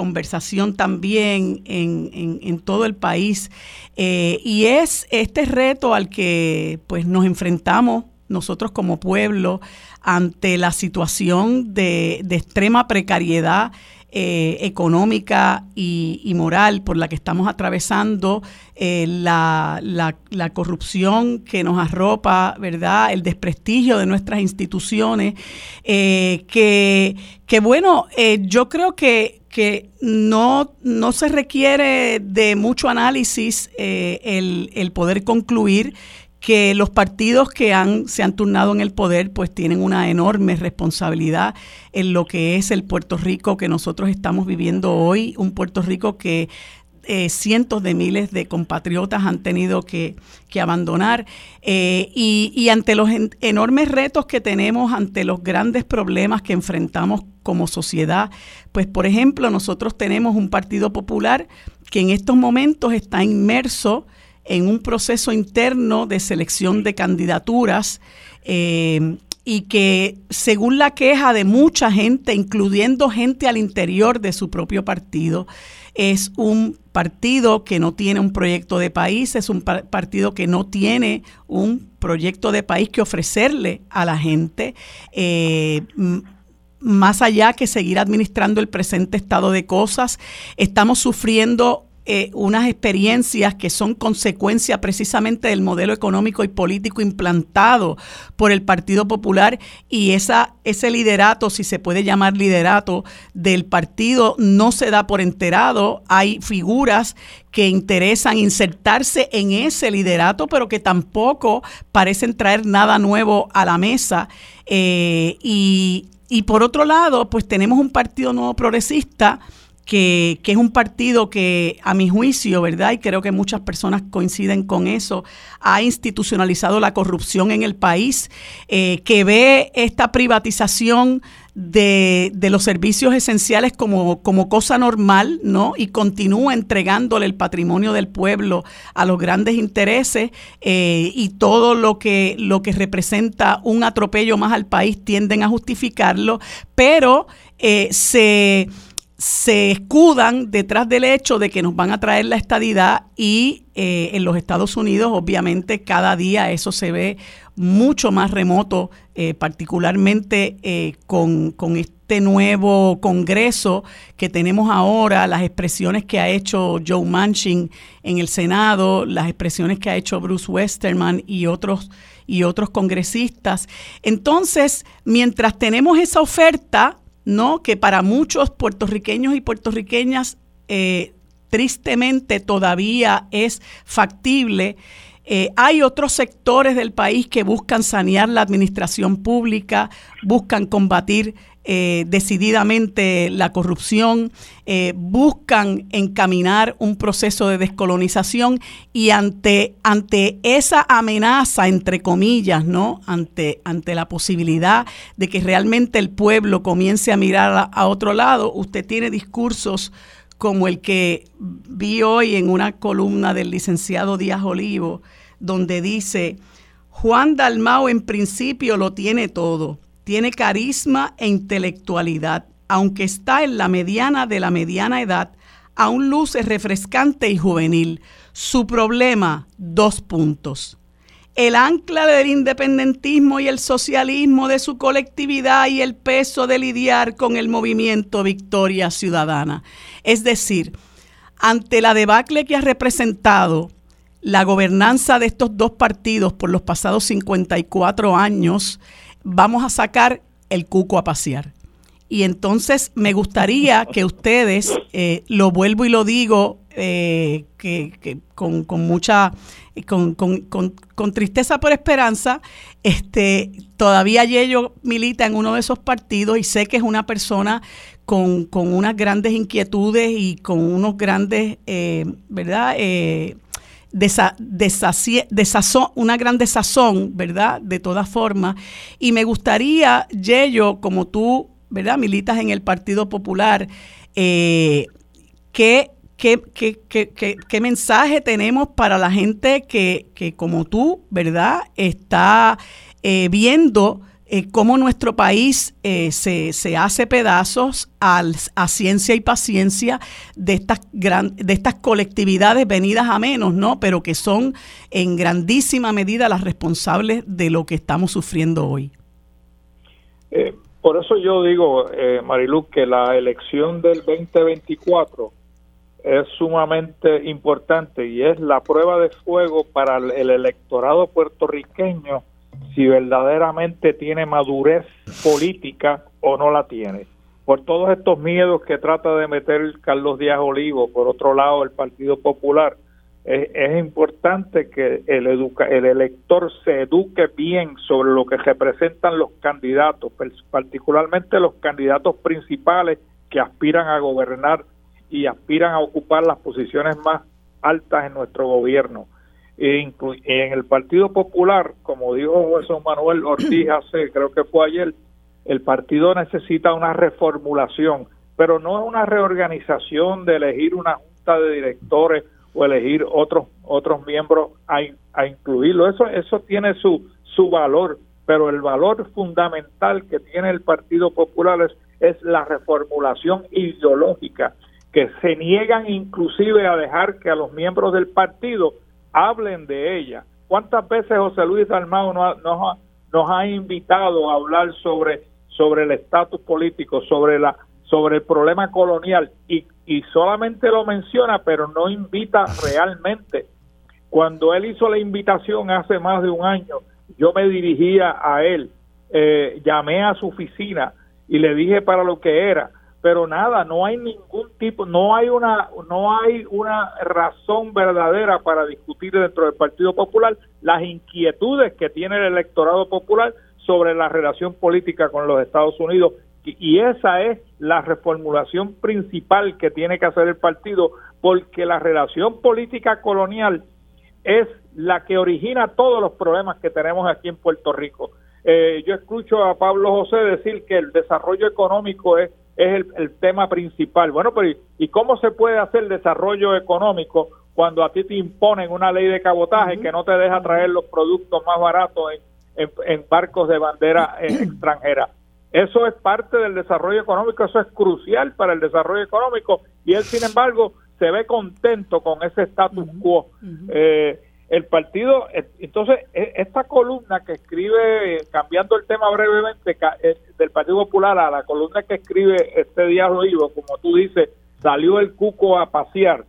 conversación también en, en, todo el país eh, y es este reto al que pues nos enfrentamos nosotros como pueblo ante la situación de, de extrema precariedad eh, económica y, moral por la que estamos atravesando, eh, la, la, corrupción que nos arropa, ¿verdad? El desprestigio de nuestras instituciones, que, que, bueno, yo creo que que no, no se requiere de mucho análisis eh, el, el, poder concluir que los partidos que han, se han turnado en el poder pues tienen una enorme responsabilidad en lo que es el Puerto Rico que nosotros estamos viviendo hoy, un Puerto Rico que eh, cientos de miles de compatriotas han tenido que, abandonar. Eh, y, ante los enormes retos que tenemos, ante los grandes problemas que enfrentamos como sociedad, pues por ejemplo, nosotros tenemos un Partido Popular que en estos momentos está inmerso en un proceso interno de selección de candidaturas. Eh, y que según la queja de mucha gente, incluyendo gente al interior de su propio partido, es un partido que no tiene un proyecto de país, es un partido que no tiene un proyecto de país que ofrecerle a la gente. Eh, más allá que seguir administrando el presente estado de cosas, estamos sufriendo eh, unas experiencias que son consecuencia precisamente del modelo económico y político implantado por el Partido Popular y esa, ese liderato, si se puede llamar liderato, del partido no se da por enterado. Hay figuras que interesan insertarse en ese liderato, pero que tampoco parecen traer nada nuevo a la mesa. Eh, y, y por otro lado, pues tenemos un partido nuevo progresista que, es un partido que, a mi juicio, ¿verdad? Y creo que muchas personas coinciden con eso, ha institucionalizado la corrupción en el país, eh, que ve esta privatización de, los servicios esenciales como, cosa normal, ¿no? Y continúa entregándole el patrimonio del pueblo a los grandes intereses eh, y todo lo que, lo que representa un atropello más al país tienden a justificarlo, pero eh, se se escudan detrás del hecho de que nos van a traer la estadidad y eh, en los Estados Unidos obviamente cada día eso se ve mucho más remoto, eh, particularmente eh, con, con, este nuevo Congreso que tenemos ahora, las expresiones que ha hecho Joe Manchin en el Senado, las expresiones que ha hecho Bruce Westerman y otros y otros congresistas. Entonces, mientras tenemos esa oferta, ¿no? que para muchos puertorriqueños y puertorriqueñas eh, tristemente todavía es factible. Eh, hay otros sectores del país que buscan sanear la administración pública, buscan combatir eh, decididamente la corrupción, eh, buscan encaminar un proceso de descolonización y ante, ante esa amenaza, entre comillas, ¿no? Ante, ante la posibilidad de que realmente el pueblo comience a mirar a, a otro lado, usted tiene discursos como el que vi hoy en una columna del licenciado Díaz Olivo, donde dice, Juan Dalmao en principio lo tiene todo, tiene carisma e intelectualidad, aunque está en la mediana de la mediana edad, aún luce refrescante y juvenil. Su problema, dos puntos el ancla del independentismo y el socialismo de su colectividad y el peso de lidiar con el movimiento Victoria Ciudadana. Es decir, ante la debacle que ha representado la gobernanza de estos dos partidos por los pasados 54 años, vamos a sacar el cuco a pasear. Y entonces me gustaría que ustedes, eh, lo vuelvo y lo digo eh, que, con, mucha, con, con, tristeza por esperanza, este, todavía Yello milita en uno de esos partidos y sé que es una persona con, unas grandes inquietudes y con unos grandes, eh, ¿verdad? Eh, una gran desazón, ¿verdad? De todas formas. Y me gustaría, Yello, como tú, ¿verdad? Militas en el Partido Popular, eh, que ¿Qué, mensaje tenemos para la gente que, como tú, ¿verdad?, está eh, viendo eh, cómo nuestro país eh, se, hace pedazos a ciencia y paciencia de estas, gran, de estas colectividades venidas a menos, ¿no? Pero que son en grandísima medida las responsables de lo que estamos sufriendo hoy. por eso yo digo, Marilu, que la elección del 2024 es sumamente importante y es la prueba de fuego para el electorado puertorriqueño si verdaderamente tiene madurez política o no la tiene. Por todos estos miedos que trata de meter Carlos Díaz Olivo, por otro lado el Partido Popular, es, importante que el, el elector se eduque bien sobre lo que representan los candidatos, particularmente los candidatos principales que aspiran a gobernar y aspiran a ocupar las posiciones más altas en nuestro gobierno. E en el Partido Popular, como dijo José Manuel Ortiz hace, creo que fue ayer, el partido necesita una reformulación, pero no es una reorganización de elegir una junta de directores o elegir otros otros miembros a, a incluirlo. Eso eso tiene su su valor, pero el valor fundamental que tiene el Partido Popular es, es la reformulación ideológica que se niegan inclusive a dejar que a los miembros del partido hablen de ella. ¿Cuántas veces José Luis Dalmau nos, nos, nos ha invitado a hablar sobre, sobre el estatus político, sobre, la, sobre el problema colonial y, y solamente lo menciona, pero no invita realmente? Cuando él hizo la invitación hace más de un año, yo me dirigía a él, eh, llamé a su oficina y le dije para lo que era pero nada, no hay ningún tipo, no hay una, no hay una razón verdadera para discutir dentro del Partido Popular las inquietudes que tiene el electorado popular sobre la relación política con los Estados Unidos y esa es la reformulación principal que tiene que hacer el partido porque la relación política colonial es la que origina todos los problemas que tenemos aquí en Puerto Rico. Eh, yo escucho a Pablo José decir que el desarrollo económico es es el, tema principal. Bueno, pero ¿y cómo se puede hacer desarrollo económico cuando a ti te imponen una ley de cabotaje que no te deja traer los productos más baratos en, barcos de bandera eh, extranjera? Eso es parte del desarrollo económico, eso es crucial para el desarrollo económico y él, sin embargo, se ve contento con ese status quo. eh, el partido, eh, entonces, e, esta columna que escribe, cambiando el tema brevemente, eh, del Partido Popular a la columna que escribe este día Vivo, como tú dices, salió el cuco a pasear.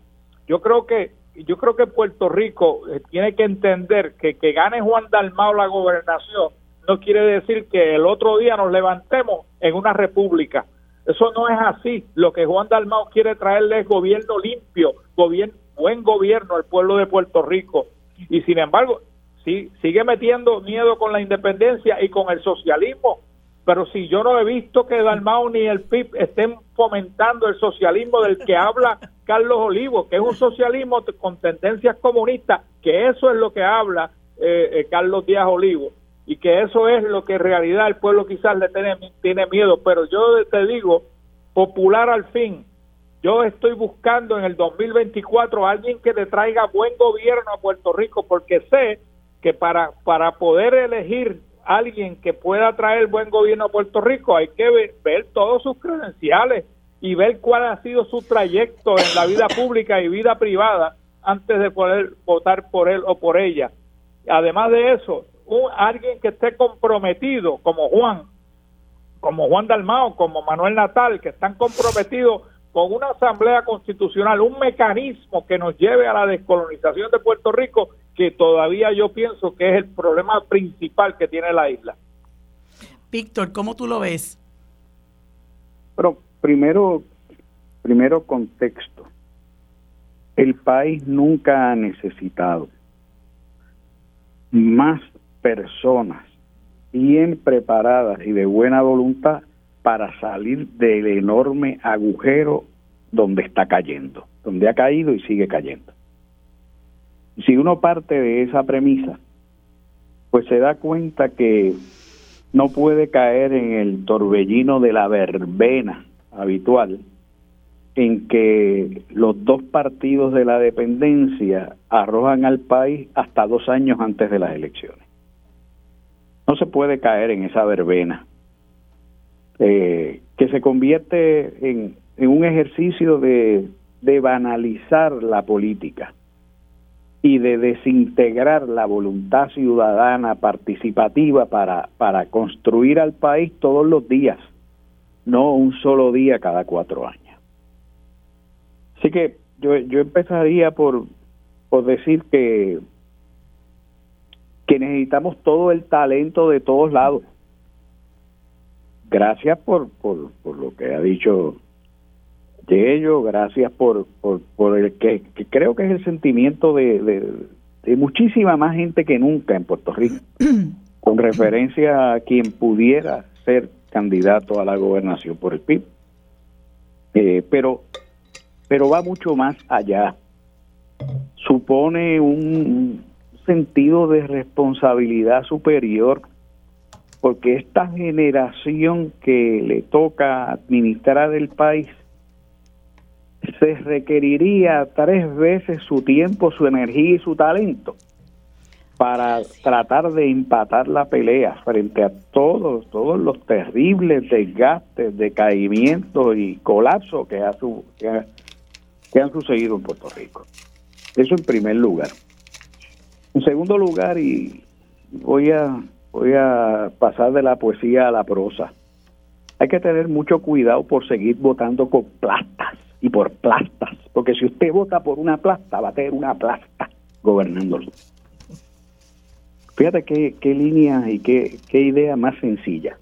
Yo creo que yo creo que Puerto Rico eh, tiene que entender que que gane Juan Dalmao la gobernación no quiere decir que el otro día nos levantemos en una república. Eso no es así. Lo que Juan Dalmao quiere traerle es gobierno limpio, gobierno, buen gobierno al pueblo de Puerto Rico y sin embargo sí, sigue metiendo miedo con la independencia y con el socialismo. Pero si yo no he visto que Dalmau ni el PIB estén fomentando el socialismo del que habla Carlos Olivo, que es un socialismo con tendencias comunistas, que eso es lo que habla eh, eh, Carlos Díaz Olivo y que eso es lo que en realidad el pueblo quizás le tiene, tiene miedo. Pero yo te digo, popular al fin, yo estoy buscando en el 2024 a alguien que le traiga buen gobierno a Puerto Rico, porque sé que para, para poder elegir a alguien que pueda traer buen gobierno a Puerto Rico hay que ver, ver todos sus credenciales y ver cuál ha sido su trayecto en la vida pública y vida privada antes de poder votar por él o por ella. Además de eso, un, alguien que esté comprometido, como Juan, como Juan Dalmao, como Manuel Natal, que están comprometidos con una asamblea constitucional, un mecanismo que nos lleve a la descolonización de Puerto Rico, que todavía yo pienso que es el problema principal que tiene la isla. Víctor, ¿cómo tú lo ves? Pero primero, primero contexto. El país nunca ha necesitado más personas bien preparadas y de buena voluntad para salir del enorme agujero donde está cayendo, donde ha caído y sigue cayendo. Si uno parte de esa premisa, pues se da cuenta que no puede caer en el torbellino de la verbena habitual en que los dos partidos de la dependencia arrojan al país hasta dos años antes de las elecciones. No se puede caer en esa verbena eh, que se convierte en, un ejercicio de, banalizar la política y de desintegrar la voluntad ciudadana participativa para, para construir al país todos los días, no un solo día cada cuatro años. Así que yo, yo empezaría por, por decir que, que necesitamos todo el talento de todos lados gracias por, por, por lo que ha dicho de ello, gracias por, por, por el que, creo que es el sentimiento de, de, muchísima más gente que nunca en Puerto Rico, con referencia a quien pudiera ser candidato a la gobernación por el PIB. Eh, pero, pero va mucho más allá. Supone un sentido de responsabilidad superior porque esta generación que le toca administrar el país se requeriría tres veces su tiempo, su energía y su talento para tratar de empatar la pelea frente a todos, todos los terribles desgastes, decaimientos y colapsos que, ha que, que han sucedido en Puerto Rico. Eso en primer lugar. En segundo lugar, y voy a voy a pasar de la poesía a la prosa. Hay que tener mucho cuidado por seguir votando con plastas y por plastas, porque si usted vota por una plasta, va a tener una plasta gobernándolo. Fíjate qué, qué línea y qué, qué idea más sencilla.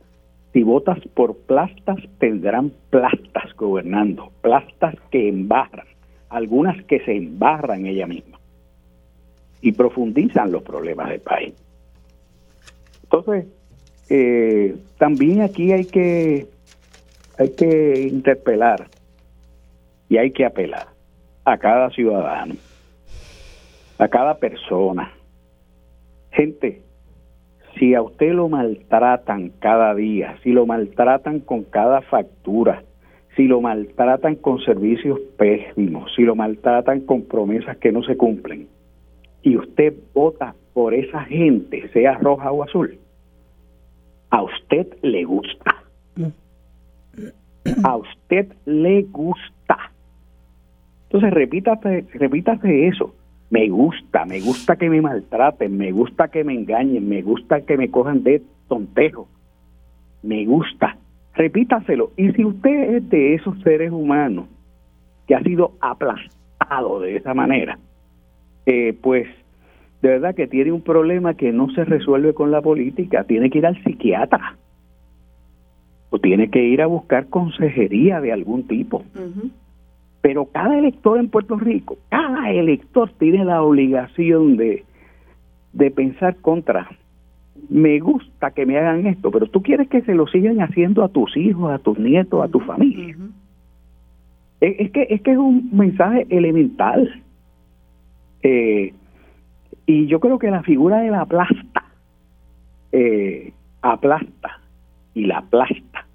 Si votas por plastas, tendrán plastas gobernando, plastas que embarran, algunas que se embarran ella misma y profundizan los problemas del país. Entonces, eh, también aquí hay que, hay que interpelar y hay que apelar a cada ciudadano, a cada persona. Gente, si a usted lo maltratan cada día, si lo maltratan con cada factura, si lo maltratan con servicios pésimos, si lo maltratan con promesas que no se cumplen, y usted vota por esa gente, sea roja o azul, a usted le gusta. A usted le gusta. Entonces repítase, repítase eso. Me gusta, me gusta que me maltraten, me gusta que me engañen, me gusta que me cojan de tontejo. Me gusta. Repítaselo. Y si usted es de esos seres humanos que ha sido aplastado de esa manera, eh, pues de verdad que tiene un problema que no se resuelve con la política, tiene que ir al psiquiatra o tiene que ir a buscar consejería de algún tipo. Pero cada elector en Puerto Rico, cada elector tiene la obligación de, de pensar contra. Me gusta que me hagan esto, pero tú quieres que se lo sigan haciendo a tus hijos, a tus nietos, a tu familia. es, que, es que es un mensaje elemental. Eh, y yo creo que la figura de la plasta eh, aplasta y la aplasta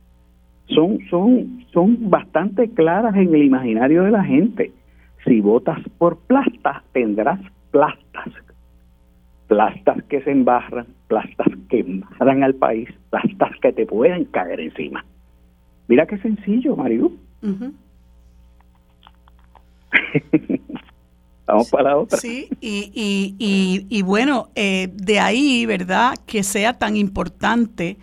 son, son, son bastante claras en el imaginario de la gente. Si votas por plastas, tendrás plastas. Plastas que se embarran, plastas que embarran al país, plastas que te pueden caer encima. Mira qué sencillo, Mario. Vamos para la otra. Sí, y, y, y, bueno, eh, de ahí, ¿verdad? Que sea tan importante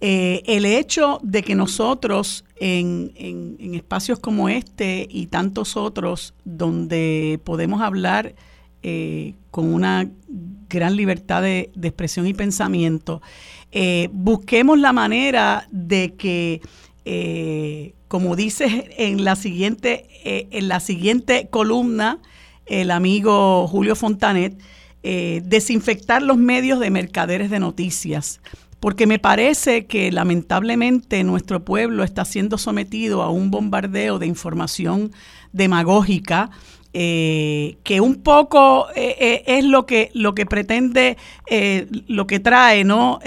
eh, el hecho de que nosotros en, en, espacios como este y tantos otros, donde podemos hablar eh, con una gran libertad de, expresión y pensamiento, busquemos la manera de que como dice en la siguiente, en la siguiente columna, el amigo Julio Fontanet, eh, desinfectar los medios de mercaderes de noticias, porque me parece que lamentablemente nuestro pueblo está siendo sometido a un bombardeo de información demagógica. Eh, que un poco eh, es lo que lo que pretende lo que trae no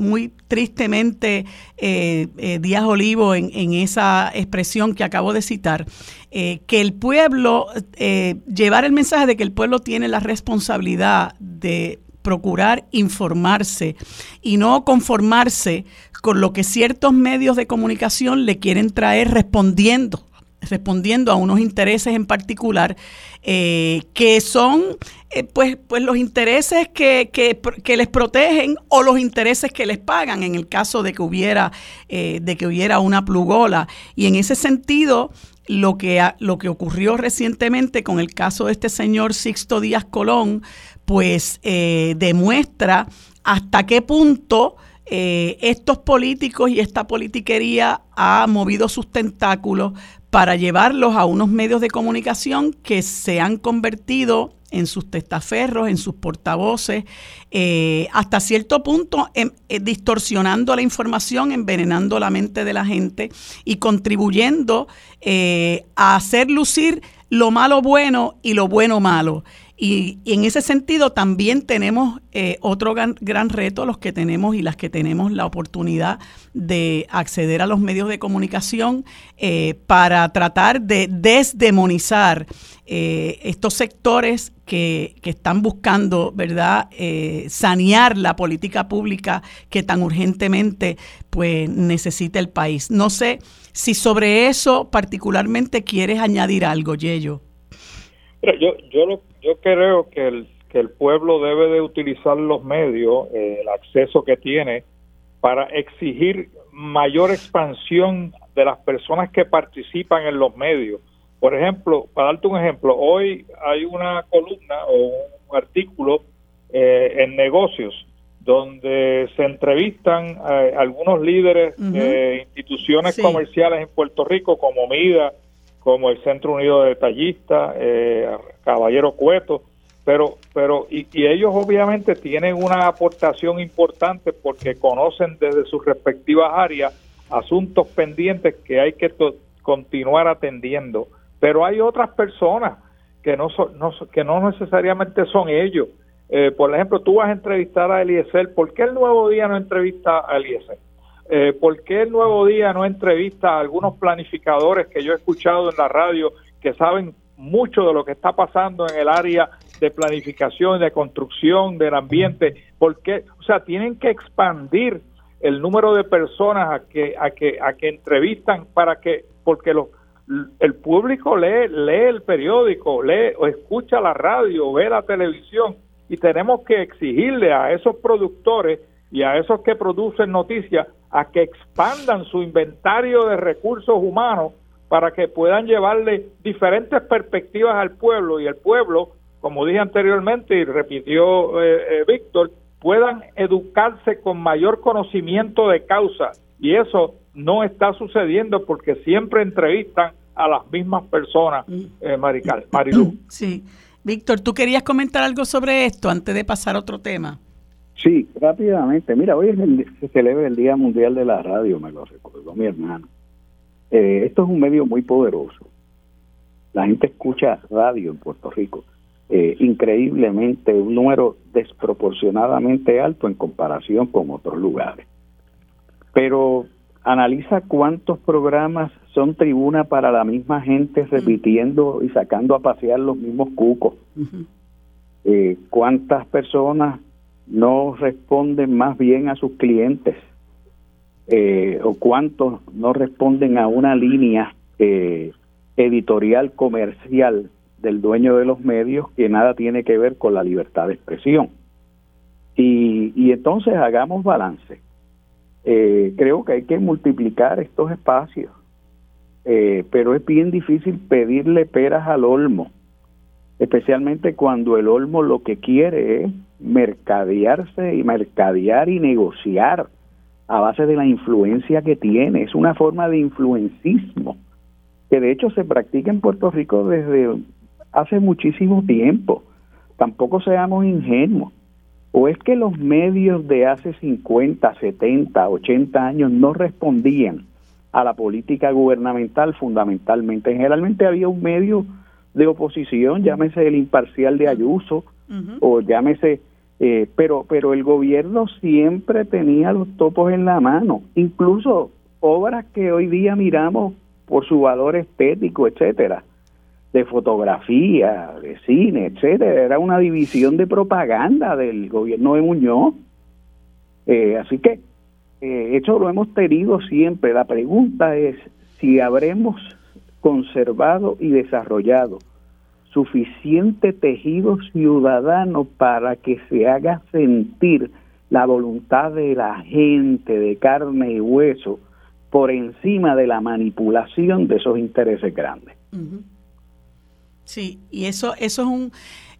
muy tristemente eh, eh, Díaz Olivo en, esa expresión que acabo de citar, eh, que el pueblo, llevar el mensaje de que el pueblo tiene la responsabilidad de procurar informarse y no conformarse con lo que ciertos medios de comunicación le quieren traer respondiendo respondiendo a unos intereses en particular eh, que son eh, pues, pues los intereses que, que, les protegen o los intereses que les pagan en el caso de que hubiera, eh, de que hubiera una plugola. Y en ese sentido, lo que, lo que ocurrió recientemente con el caso de este señor Sixto Díaz Colón, pues demuestra hasta qué punto estos políticos y esta politiquería ha movido sus tentáculos para llevarlos a unos medios de comunicación que se han convertido en sus testaferros, en sus portavoces, eh, hasta cierto punto em, eh, distorsionando la información, envenenando la mente de la gente y contribuyendo eh, a hacer lucir lo malo bueno y lo bueno malo. Y, en ese sentido también tenemos eh, otro gran, reto, los que tenemos y las que tenemos la oportunidad de acceder a los medios de comunicación eh, para tratar de desdemonizar eh, estos sectores que, que, están buscando, ¿verdad?, sanear la política pública que tan urgentemente pues, necesita el país. No sé si sobre eso particularmente quieres añadir algo, Yello. Yo, yo lo yo creo que el, que el pueblo debe de utilizar los medios, eh, el acceso que tiene, para exigir mayor expansión de las personas que participan en los medios. Por ejemplo, para darte un ejemplo, hoy hay una columna o un artículo eh, en negocios donde se entrevistan eh, algunos líderes de instituciones comerciales en Puerto Rico como MIDA, como el Centro Unido de Detallistas, eh, Caballero Cueto, pero, pero y, ellos obviamente tienen una aportación importante porque conocen desde sus respectivas áreas asuntos pendientes que hay que continuar atendiendo. Pero hay otras personas que no, no que no necesariamente son ellos. Eh, por ejemplo, tú vas a entrevistar a Eliezer, ¿por qué el Nuevo Día no entrevista a Eliezer? Eh, ¿Por qué el Nuevo Día no entrevista a algunos planificadores que yo he escuchado en la radio que saben mucho de lo que está pasando en el área de planificación, de construcción, del ambiente? Porque, o sea, tienen que expandir el número de personas a que a que a que entrevistan para que porque los el público lee lee el periódico, lee o escucha la radio, ve la televisión y tenemos que exigirle a esos productores y a esos que producen noticias a que expandan su inventario de recursos humanos para que puedan llevarle diferentes perspectivas al pueblo y el pueblo, como dije anteriormente y repitió eh, eh, Víctor, puedan educarse con mayor conocimiento de causa y eso no está sucediendo porque siempre entrevistan a las mismas personas, mm. eh, Marical, Marilu. Sí. Víctor, ¿tú querías comentar algo sobre esto antes de pasar a otro tema? Sí, rápidamente. Mira, hoy se celebra el Día Mundial de la Radio, me lo recordó mi hermano. Eh, esto es un medio muy poderoso. La gente escucha radio en Puerto Rico. Eh, increíblemente, un número desproporcionadamente alto en comparación con otros lugares. Pero analiza cuántos programas son tribuna para la misma gente repitiendo y sacando a pasear los mismos cucos. Eh, cuántas personas no responden más bien a sus clientes eh, o cuántos no responden a una línea eh, editorial comercial del dueño de los medios que nada tiene que ver con la libertad de expresión. Y, y entonces hagamos balance. Eh, creo que hay que multiplicar estos espacios, eh, pero es bien difícil pedirle peras al olmo, especialmente cuando el olmo lo que quiere es mercadearse y mercadear y negociar a base de la influencia que tiene. Es una forma de influencismo que de hecho se practica en Puerto Rico desde hace muchísimo tiempo. Tampoco seamos ingenuos. ¿O es que los medios de hace 50, 70, 80 años no respondían a la política gubernamental fundamentalmente? Generalmente había un medio de oposición, llámese el imparcial de Ayuso, o llámese, eh, pero, pero el gobierno siempre tenía los topos en la mano, incluso obras que hoy día miramos por su valor estético, etcétera de fotografía, de cine, etcétera. Era una división de propaganda del gobierno de Muñoz. Eh, así que eh, eso lo hemos tenido siempre. La pregunta es si habremos conservado y desarrollado suficiente tejido ciudadano para que se haga sentir la voluntad de la gente de carne y hueso por encima de la manipulación de esos intereses grandes. Sí, y eso, eso es un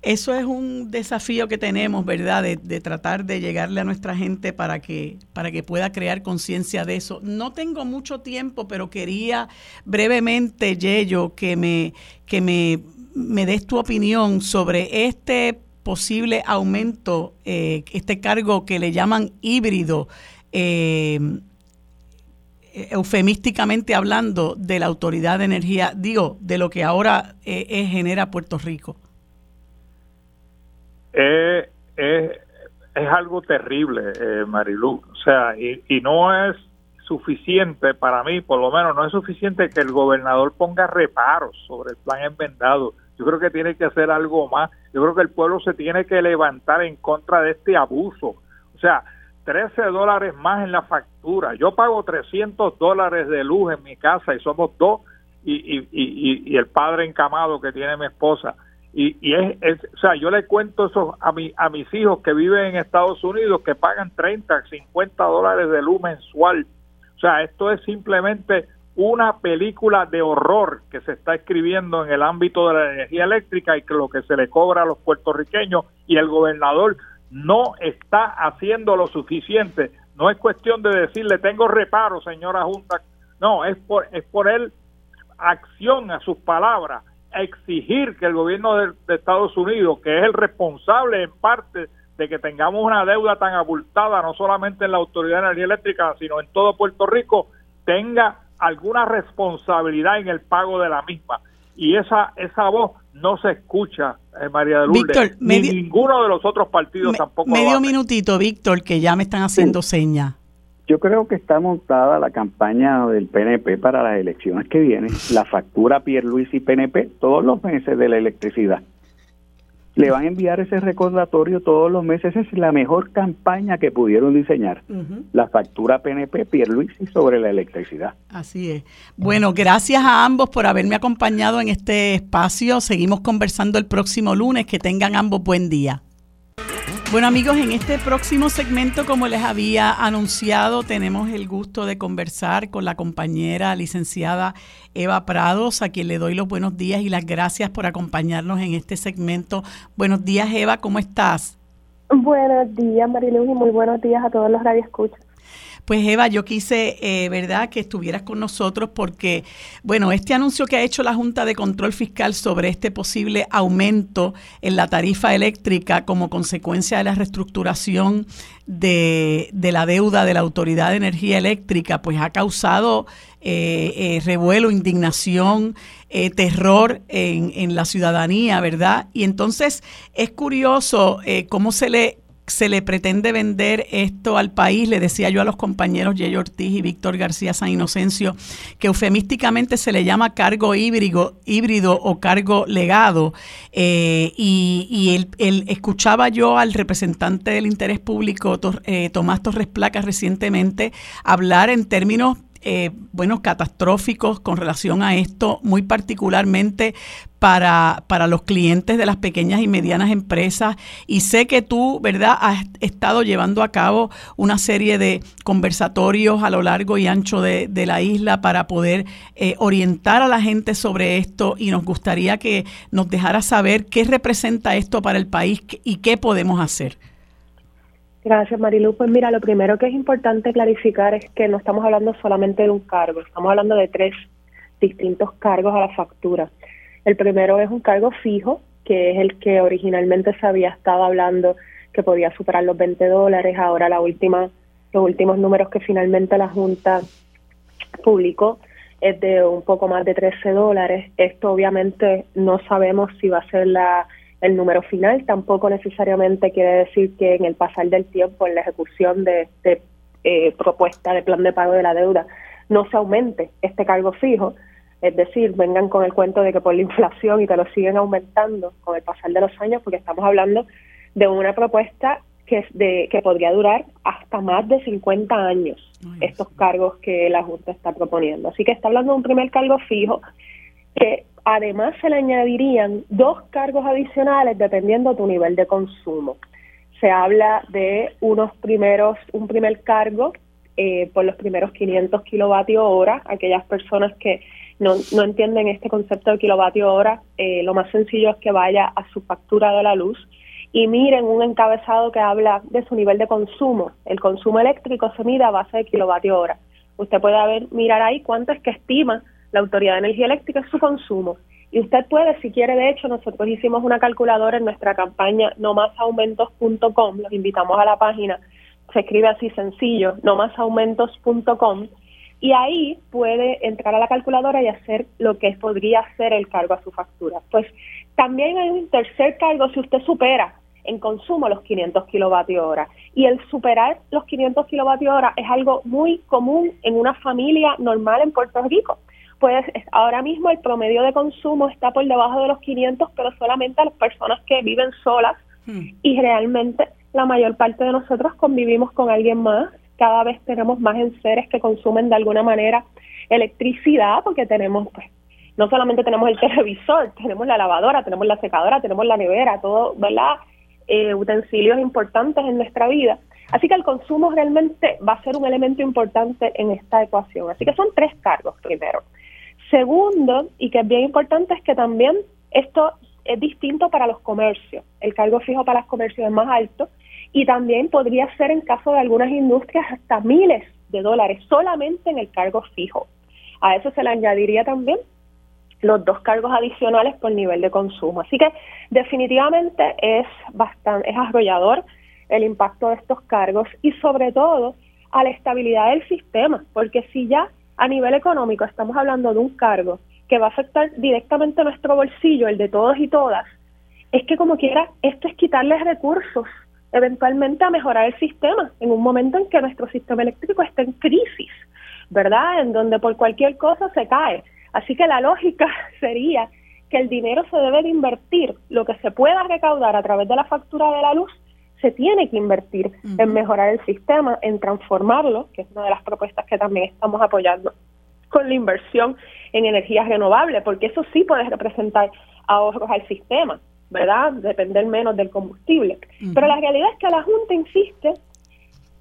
eso es un desafío que tenemos, ¿verdad? De, tratar de llegarle a nuestra gente para que, para que pueda crear conciencia de eso. No tengo mucho tiempo, pero quería brevemente, Yello, que me, que me, me des tu opinión sobre este posible aumento, eh, este cargo que le llaman híbrido. Eh, eh, eufemísticamente hablando, de la Autoridad de Energía, digo, de lo que ahora eh, genera Puerto Rico? Es algo terrible, Marilu. O sea, y, y no es suficiente para mí, por lo menos no es suficiente que el gobernador ponga reparos sobre el plan enmendado. Yo creo que tiene que hacer algo más. Yo creo que el pueblo se tiene que levantar en contra de este abuso. O sea, 13 dólares más en la factura. Yo pago 300 dólares de luz en mi casa y somos dos y, y, y, y el padre encamado que tiene mi esposa. Y, y es, o sea, yo le cuento eso a, mi, a mis hijos que viven en Estados Unidos que pagan 30, 50 dólares de luz mensual. O sea, esto es simplemente una película de horror que se está escribiendo en el ámbito de la energía eléctrica y que lo que se le cobra a los puertorriqueños y el gobernador no está haciendo lo suficiente. No es cuestión de decirle tengo reparo, señora Junta. No, es por es poner acción a sus palabras, exigir que el gobierno de, Estados Unidos, que es el responsable en parte de que tengamos una deuda tan abultada, no solamente en la Autoridad de Energía Eléctrica, sino en todo Puerto Rico, tenga alguna responsabilidad en el pago de la misma. Y esa, esa voz no se escucha, eh, María de Lourdes, ni ninguno de los otros partidos tampoco. Medio minutito, Víctor, que ya me están haciendo señas. Yo creo que está montada la campaña del PNP para las elecciones que vienen, la factura Pierluisi y PNP todos los meses de la electricidad le van a enviar ese recordatorio todos los meses. Esa es la mejor campaña que pudieron diseñar. La factura PNP Pierluisi sobre la electricidad. Así es. Bueno, gracias a ambos por haberme acompañado en este espacio. Seguimos conversando el próximo lunes. Que tengan ambos buen día. Bueno amigos, en este próximo segmento, como les había anunciado, tenemos el gusto de conversar con la compañera licenciada Eva Prados, a quien le doy los buenos días y las gracias por acompañarnos en este segmento. Buenos días Eva, ¿cómo estás? Buenos días Mariluz y muy buenos días a todos los radioescuchas. Pues Eva, yo quise, eh, ¿verdad?, que estuvieras con nosotros porque, bueno, este anuncio que ha hecho la Junta de Control Fiscal sobre este posible aumento en la tarifa eléctrica como consecuencia de la reestructuración de, la deuda de la Autoridad de Energía Eléctrica, pues ha causado eh, eh, revuelo, indignación, terror en, en, la ciudadanía, ¿verdad? Y entonces es curioso cómo se le se le pretende vender esto al país. Le decía yo a los compañeros Jay Ortiz y Víctor García San Inocencio que eufemísticamente se le llama cargo híbrido, o cargo legado. Eh, y, él, escuchaba yo al representante del interés público, eh, Tomás Torres Placas, recientemente hablar en términos eh, bueno, catastróficos con relación a esto, muy particularmente para, para los clientes de las pequeñas y medianas empresas. Y sé que tú, ¿verdad?, has estado llevando a cabo una serie de conversatorios a lo largo y ancho de, la isla para poder eh, orientar a la gente sobre esto y nos gustaría que nos dejara saber qué representa esto para el país y qué podemos hacer. Gracias, Marilu. Pues mira, lo primero que es importante clarificar es que no estamos hablando solamente de un cargo, estamos hablando de tres distintos cargos a la factura. El primero es un cargo fijo, que es el que originalmente se había estado hablando que podía superar los 20 dólares. Ahora la última, los últimos números que finalmente la Junta publicó es de un poco más de 13 dólares. Esto obviamente no sabemos si va a ser la el número final tampoco necesariamente quiere decir que en el pasar del tiempo, en la ejecución de, de eh, propuesta de plan de pago de la deuda, no se aumente este cargo fijo. Es decir, vengan con el cuento de que por la inflación y que lo siguen aumentando con el pasar de los años, porque estamos hablando de una propuesta que, es de, que podría durar hasta más de 50 años, estos cargos que la Junta está proponiendo. Así que está hablando de un primer cargo fijo que Además, se le añadirían dos cargos adicionales dependiendo de tu nivel de consumo. Se habla de unos primeros, un primer cargo eh, por los primeros 500 kilovatios hora. Aquellas personas que no, no entienden este concepto de kilovatio hora, eh, lo más sencillo es que vaya a su factura de la luz y miren un encabezado que habla de su nivel de consumo. El consumo eléctrico se mide a base de kilovatio hora. Usted puede mirar ahí cuánto es que estima la Autoridad de Energía Eléctrica es su consumo. Y usted puede, si quiere, de hecho, nosotros hicimos una calculadora en nuestra campaña nomasaumentos.com, los invitamos a la página, se escribe así sencillo, nomasaumentos.com, y ahí puede entrar a la calculadora y hacer lo que podría ser el cargo a su factura. Pues también hay un tercer cargo si usted supera en consumo los 500 kilovatios hora. Y el superar los 500 kilovatios hora es algo muy común en una familia normal en Puerto Rico pues ahora mismo el promedio de consumo está por debajo de los 500, pero solamente a las personas que viven solas hmm. y realmente la mayor parte de nosotros convivimos con alguien más. Cada vez tenemos más enseres que consumen de alguna manera electricidad porque tenemos, pues, no solamente tenemos el televisor, tenemos la lavadora, tenemos la secadora, tenemos la nevera, todo, ¿verdad? Eh, utensilios importantes en nuestra vida. Así que el consumo realmente va a ser un elemento importante en esta ecuación. Así que son tres cargos primero. Segundo, y que es bien importante, es que también esto es distinto para los comercios. El cargo fijo para los comercios es más alto y también podría ser en caso de algunas industrias hasta miles de dólares solamente en el cargo fijo. A eso se le añadiría también los dos cargos adicionales por nivel de consumo. Así que definitivamente es bastante es arrollador el impacto de estos cargos y sobre todo a la estabilidad del sistema, porque si ya a nivel económico estamos hablando de un cargo que va a afectar directamente nuestro bolsillo, el de todos y todas, es que como quiera, esto es quitarles recursos eventualmente a mejorar el sistema en un momento en que nuestro sistema eléctrico está en crisis, ¿verdad? En donde por cualquier cosa se cae. Así que la lógica sería que el dinero se debe de invertir, lo que se pueda recaudar a través de la factura de la luz se tiene que invertir en mejorar el sistema, en transformarlo, que es una de las propuestas que también estamos apoyando con la inversión en energías renovables, porque eso sí puede representar ahorros al sistema, ¿verdad? Depender menos del combustible. Pero la realidad es que la Junta insiste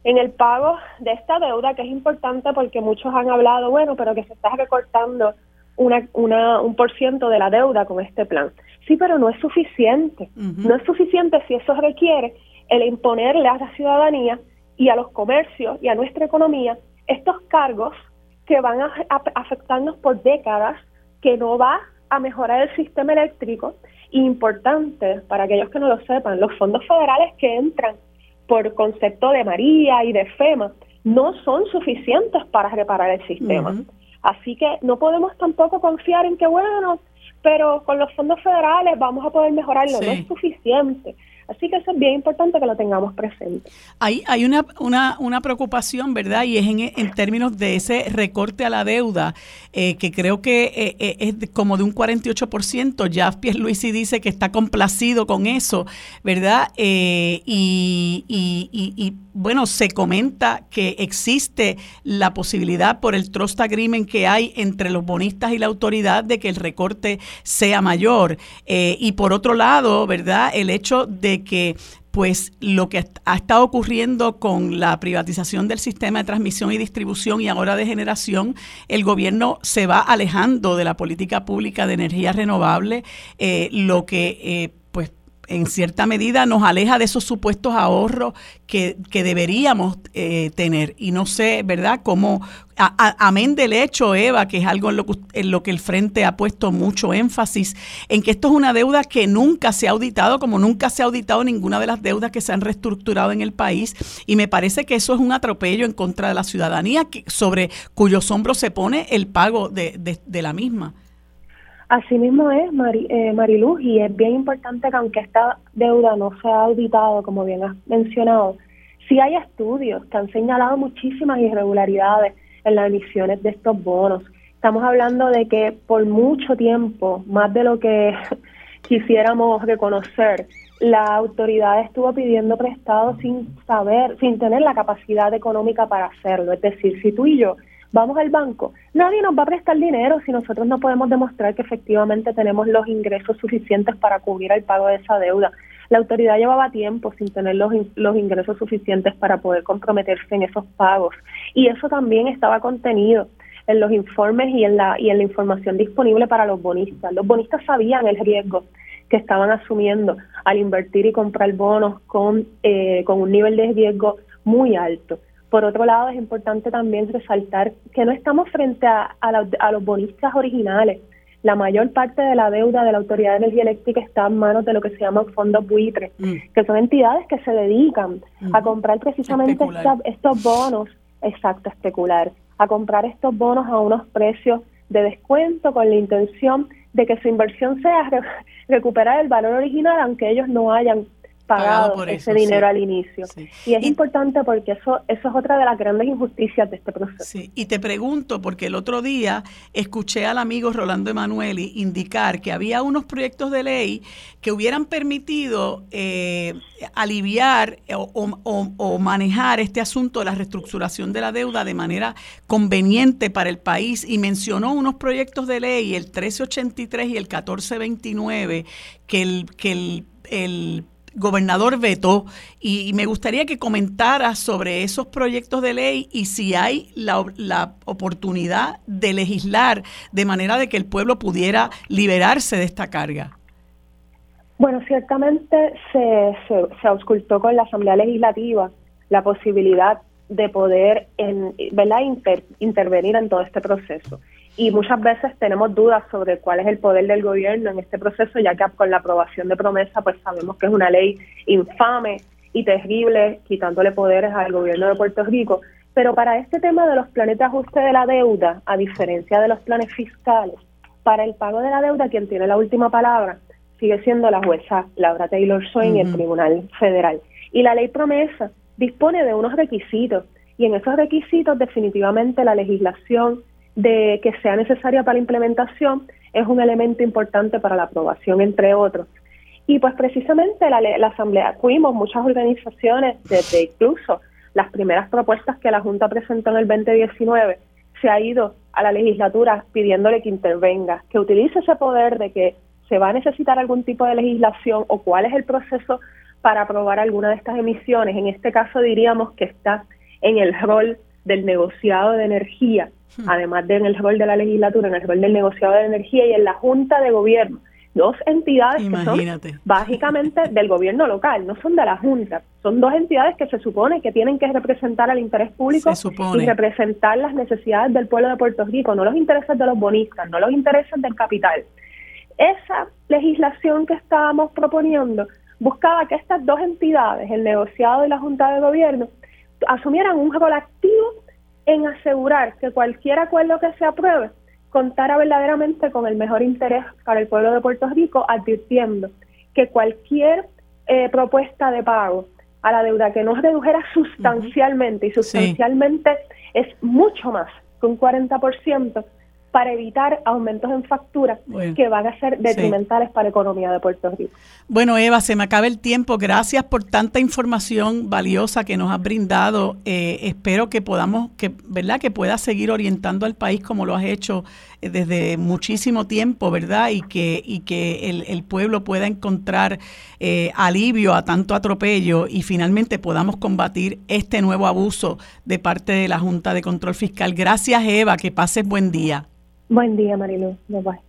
en el pago de esta deuda, que es importante porque muchos han hablado, bueno, pero que se está recortando una, una, un por ciento de la deuda con este plan. Sí, pero no es suficiente. No es suficiente si eso requiere el imponerle a la ciudadanía y a los comercios y a nuestra economía estos cargos que van a, afectarnos por décadas, que no va a mejorar el sistema eléctrico. Importante, para aquellos que no lo sepan, los fondos federales que entran por concepto de María y de FEMA no son suficientes para reparar el sistema. Así que no podemos tampoco confiar en que, bueno, pero con los fondos federales vamos a poder mejorarlo. No es suficiente. Así que eso es bien importante que lo tengamos presente. Hay, hay una, una, una preocupación, ¿verdad? Y es en, en, términos de ese recorte a la deuda, eh, que creo que eh, eh, es como de un 48%. Ya Pierluisi dice que está complacido con eso, ¿verdad? y, y, y, bueno, se comenta que existe la posibilidad por el trust agreement que hay entre los bonistas y la autoridad de que el recorte sea mayor. y por otro lado, ¿verdad? El hecho de que pues lo que ha estado ocurriendo con la privatización del sistema de transmisión y distribución y ahora de generación, el gobierno se va alejando de la política pública de energía renovable, eh, lo que eh, en cierta medida nos aleja de esos supuestos ahorros que, deberíamos eh, tener. Y no sé, ¿verdad?, cómo, amén del hecho, Eva, que es algo en lo, que, en lo que el Frente ha puesto mucho énfasis, en que esto es una deuda que nunca se ha auditado, como nunca se ha auditado ninguna de las deudas que se han reestructurado en el país. Y me parece que eso es un atropello en contra de la ciudadanía, que, sobre cuyos hombros se pone el pago de, de, la misma. Así mismo es, eh, Mariluz, y es bien importante que aunque esta deuda no se ha auditado, como bien has mencionado, sí hay estudios que han señalado muchísimas irregularidades en las emisiones de estos bonos. Estamos hablando de que por mucho tiempo, más de lo que quisiéramos reconocer, la autoridad estuvo pidiendo prestado sin saber, sin tener la capacidad económica para hacerlo. Es decir, si tú y yo vamos al banco, nadie nos va a prestar dinero si nosotros no podemos demostrar que efectivamente tenemos los ingresos suficientes para cubrir el pago de esa deuda. La autoridad llevaba tiempo sin tener los, los ingresos suficientes para poder comprometerse en esos pagos y eso también estaba contenido en los informes y en la y en la información disponible para los bonistas. Los bonistas sabían el riesgo que estaban asumiendo al invertir y comprar bonos con, eh, con un nivel de riesgo muy alto. Por otro lado, es importante también resaltar que no estamos frente a, a los bonistas originales, la mayor parte de la deuda de la Autoridad de Energía Eléctrica está en manos de lo que se llaman fondos buitres, mm. que son entidades que se dedican a comprar precisamente estos bonos, exacto, especular, a comprar estos bonos a unos precios de descuento con la intención de que su inversión sea recuperar el valor original, aunque ellos no hayan pagado, ese dinero al inicio. Y es importante porque eso, eso es otra de las grandes injusticias de este proceso. Y te pregunto, porque el otro día escuché al amigo Rolando Emanueli indicar que había unos proyectos de ley que hubieran permitido eh, aliviar o, manejar este asunto de la reestructuración de la deuda de manera conveniente para el país y mencionó unos proyectos de ley, el 1383 y el 1429, que el, que el, el gobernador vetó y, me gustaría que comentara sobre esos proyectos de ley y si hay la, la, oportunidad de legislar de manera de que el pueblo pudiera liberarse de esta carga. Bueno, ciertamente se, se, auscultó con la Asamblea Legislativa la posibilidad de poder en, ¿verdad? intervenir en todo este proceso y muchas veces tenemos dudas sobre cuál es el poder del gobierno en este proceso, ya que con la aprobación de promesa pues sabemos que es una ley infame y terrible, quitándole poderes al gobierno de Puerto Rico. Pero para este tema de los planes de ajuste de la deuda, a diferencia de los planes fiscales, para el pago de la deuda quien tiene la última palabra sigue siendo la jueza Laura Taylor Swain y el Tribunal Federal. Y la ley promesa dispone de unos requisitos y en esos requisitos definitivamente la legislación de que sea necesaria para la implementación es un elemento importante para la aprobación, entre otros. Y pues precisamente la, la Asamblea, fuimos muchas organizaciones, desde incluso las primeras propuestas que la Junta presentó en el 2019, se ha ido a la legislatura pidiéndole que intervenga, que utilice ese poder de que se va a necesitar algún tipo de legislación o cuál es el proceso para aprobar alguna de estas emisiones. En este caso diríamos que está en el rol del negociado de energía. Además de en el rol de la legislatura, en el rol del negociado de energía y en la Junta de Gobierno. Dos entidades que son básicamente del gobierno local, no son de la Junta. Son dos entidades que se supone que tienen que representar al interés público y representar las necesidades del pueblo de Puerto Rico, no los intereses de los bonistas, no los intereses del capital. Esa legislación que estábamos proponiendo buscaba que estas dos entidades, el negociado y la Junta de Gobierno, asumieran un rol activo en asegurar que cualquier acuerdo que se apruebe contara verdaderamente con el mejor interés para el pueblo de Puerto Rico, advirtiendo que cualquier eh, propuesta de pago a la deuda que nos redujera sustancialmente, y sustancialmente es mucho más que un 40%, para evitar aumentos en facturas que van a ser detrimentales para la economía de Puerto Rico. Bueno, Eva, se me acaba el tiempo. Gracias por tanta información valiosa que nos has brindado. Eh, espero que podamos, que, ¿verdad? Que puedas seguir orientando al país como lo has hecho desde muchísimo tiempo, ¿verdad? Y que, y que el, pueblo pueda encontrar eh, alivio a tanto atropello y finalmente podamos combatir este nuevo abuso de parte de la Junta de Control Fiscal. Gracias, Eva. Que pases buen día. Buen día, Marilu. Bye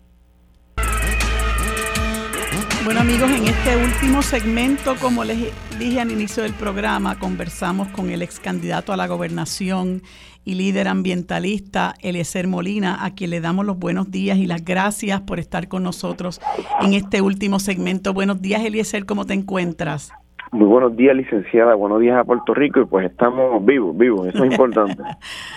Bueno amigos, en este último segmento, como les dije al inicio del programa, conversamos con el ex candidato a la gobernación y líder ambientalista Eliezer Molina, a quien le damos los buenos días y las gracias por estar con nosotros en este último segmento. Buenos días Eliezer, ¿cómo te encuentras? Muy buenos días, licenciada. Buenos días a Puerto Rico y pues estamos vivos, vivos. Eso es importante.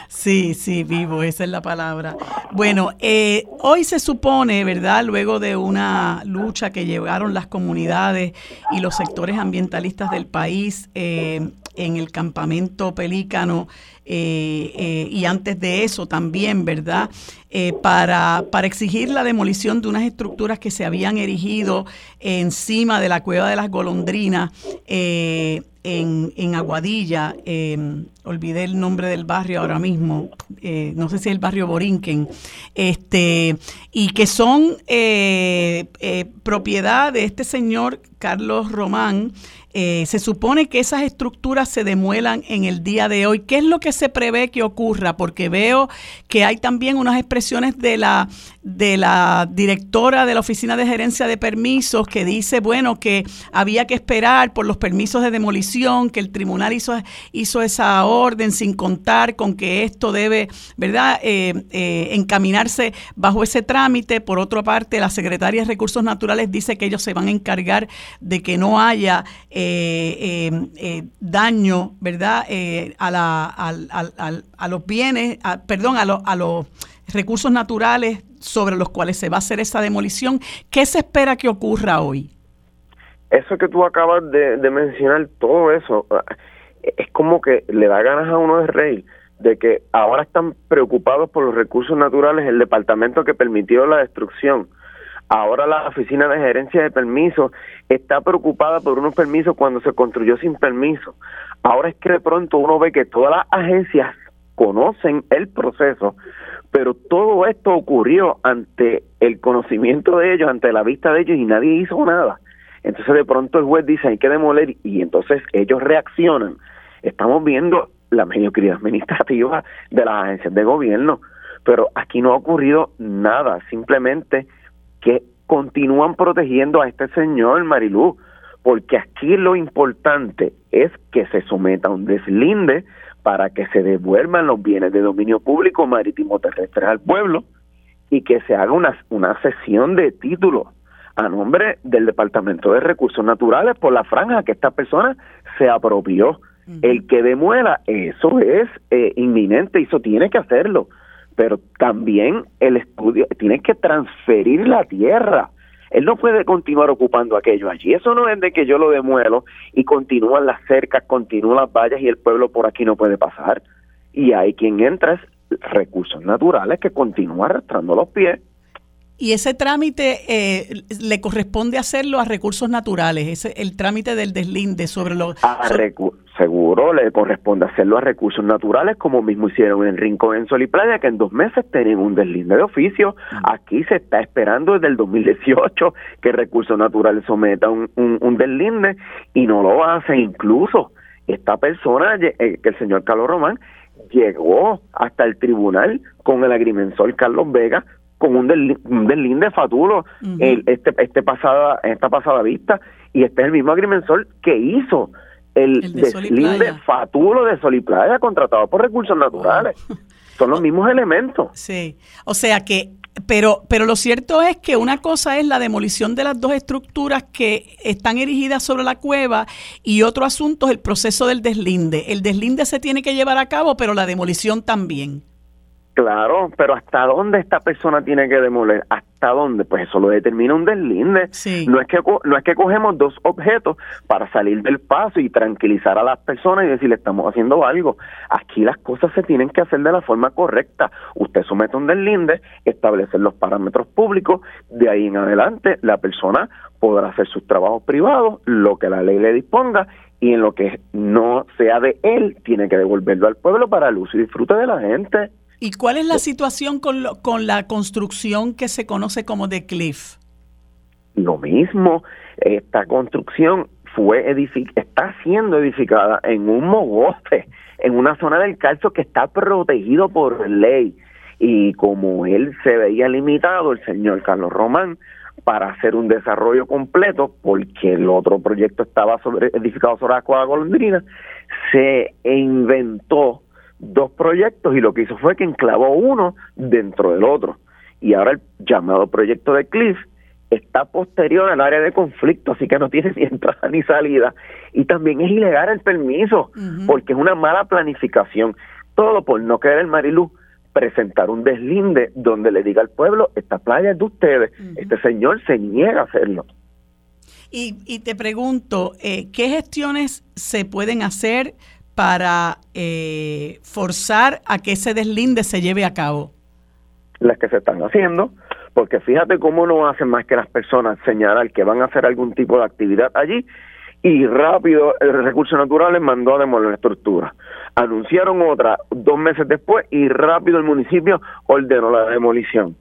sí, sí, vivo, esa es la palabra. Bueno, eh, hoy se supone, ¿verdad? Luego de una lucha que llevaron las comunidades y los sectores ambientalistas del país eh, en el campamento Pelícano eh, eh, y antes de eso también, ¿verdad? Eh, para, para exigir la demolición de unas estructuras que se habían erigido encima de la cueva de las golondrinas en, en, Aguadilla, olvidé el nombre del barrio ahora mismo, no sé si es el barrio Borinquen, este, y que son propiedad de este señor Carlos Román, eh, se supone que esas estructuras se demuelan en el día de hoy. ¿Qué es lo que se prevé que ocurra? Porque veo que hay también unas expresiones de la, de la directora de la Oficina de Gerencia de Permisos que dice, bueno, que había que esperar por los permisos de demolición, que el tribunal hizo, hizo esa orden sin contar con que esto debe, ¿verdad?, eh, eh, encaminarse bajo ese trámite. Por otra parte, la Secretaría de Recursos Naturales dice que ellos se van a encargar de que no haya... Eh, eh, eh, daño, ¿verdad?, a, la, a, los bienes, perdón, a, a los recursos naturales sobre los cuales se va a hacer esa demolición. ¿Qué se espera que ocurra hoy? Eso que tú acabas de, mencionar, todo eso, es como que le da ganas a uno de reír de que ahora están preocupados por los recursos naturales el departamento que permitió la destrucción Ahora la Oficina de Gerencia de Permisos está preocupada por unos permisos cuando se construyó sin permiso. Ahora es que de pronto uno ve que todas las agencias conocen el proceso, pero todo esto ocurrió ante el conocimiento de ellos, ante la vista de ellos y nadie hizo nada. Entonces de pronto el juez dice hay que demoler y entonces ellos reaccionan. Estamos viendo la mediocridad administrativa de las agencias de gobierno, pero aquí no ha ocurrido nada, simplemente que continúan protegiendo a este señor Marilú, porque aquí lo importante es que se someta a un deslinde para que se devuelvan los bienes de dominio público marítimo terrestre al pueblo y que se haga una, una sesión de títulos a nombre del Departamento de Recursos Naturales por la franja que esta persona se apropió. El que demuela, eso es eh, inminente y eso tiene que hacerlo pero también el estudio tiene que transferir la tierra. Él no puede continuar ocupando aquello allí. Eso no es de que yo lo demuelo y continúan las cercas, continúan las vallas y el pueblo por aquí no puede pasar. Y hay quien entra es recursos naturales que continúa arrastrando los pies y ese trámite eh, le corresponde hacerlo a recursos naturales, ese, el trámite del deslinde sobre los... seguro le corresponde hacerlo a recursos naturales, como mismo hicieron en Rincón, en Sol y Playa, que en dos meses tienen un deslinde de oficio. Aquí se está esperando desde el 2018 que recursos naturales someta un, un, deslinde y no lo hace. Incluso esta persona, eh, que el señor Carlos Román, llegó hasta el tribunal con el agrimensor Carlos Vega con un, deslinde fatulo el, este, este pasada, esta pasada vista, y este es el mismo agrimensor que hizo el, deslinde fatulo de Sol y Playa contratado por recursos naturales. Son los mismos elementos. Sí, o sea que pero, pero lo cierto es que una cosa es la demolición de las dos estructuras que están erigidas sobre la cueva y otro asunto es el proceso del deslinde. El deslinde se tiene que llevar a cabo, pero la demolición también. Claro, pero ¿hasta dónde esta persona tiene que demoler? ¿Hasta dónde? Pues eso lo determina un deslinde. No es que no es que cogemos dos objetos para salir del paso y tranquilizar a las personas y decirle estamos haciendo algo. Aquí las cosas se tienen que hacer de la forma correcta. Usted somete un deslinde, establecer los parámetros públicos, de ahí en adelante la persona podrá hacer sus trabajos privados, lo que la ley le disponga y en lo que no sea de él tiene que devolverlo al pueblo para el uso y disfrute de la gente. ¿Y cuál es la situación con, con la construcción que se conoce como The Cliff? Lo mismo, esta construcción fue está siendo edificada en un mogote, en una zona del calcio que está protegido por ley. Y como él se veía limitado, el señor Carlos Román, para hacer un desarrollo completo, porque el otro proyecto estaba sobre, edificado sobre la golondrina, se inventó dos proyectos y lo que hizo fue que enclavó uno dentro del otro. Y ahora el llamado proyecto de Cliff está posterior al área de conflicto, así que no tiene ni entrada ni salida. Y también es ilegal el permiso, porque es una mala planificación. Todo por no querer el Marilú presentar un deslinde donde le diga al pueblo, esta playa es de ustedes. Este señor se niega a hacerlo. Y, y te pregunto, eh, ¿qué gestiones se pueden hacer para eh, forzar a que ese deslinde se lleve a cabo? Las que se están haciendo, porque fíjate cómo no hacen más que las personas señalar que van a hacer algún tipo de actividad allí y rápido el recurso natural les mandó a demoler la estructura. Anunciaron otra dos meses después y rápido el municipio ordenó la demolición.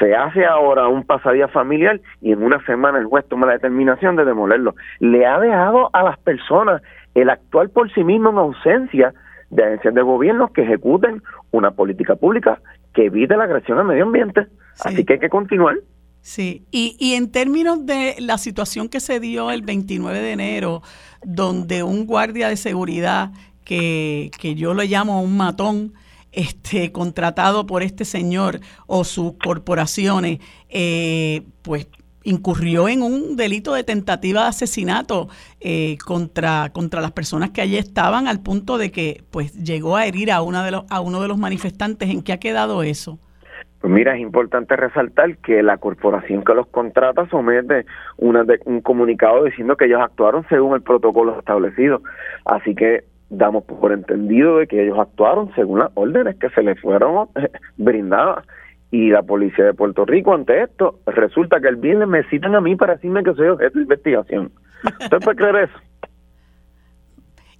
Se hace ahora un pasadía familiar y en una semana el juez toma la determinación de demolerlo. Le ha dejado a las personas el actuar por sí mismo en ausencia de agencias de gobierno que ejecuten una política pública que evite la agresión al medio ambiente. Así que hay que continuar. Sí, y, y en términos de la situación que se dio el 29 de enero, donde un guardia de seguridad que, que yo le llamo un matón, este, contratado por este señor o sus corporaciones, eh, pues incurrió en un delito de tentativa de asesinato eh, contra, contra las personas que allí estaban al punto de que pues llegó a herir a, una de los, a uno de los manifestantes. ¿En qué ha quedado eso? Pues mira, es importante resaltar que la corporación que los contrata somete una un comunicado diciendo que ellos actuaron según el protocolo establecido. Así que damos por entendido de que ellos actuaron según las órdenes que se les fueron eh, brindadas y la policía de Puerto Rico ante esto, resulta que el viernes me citan a mí para decirme que soy objeto de investigación. ¿Usted puede creer eso?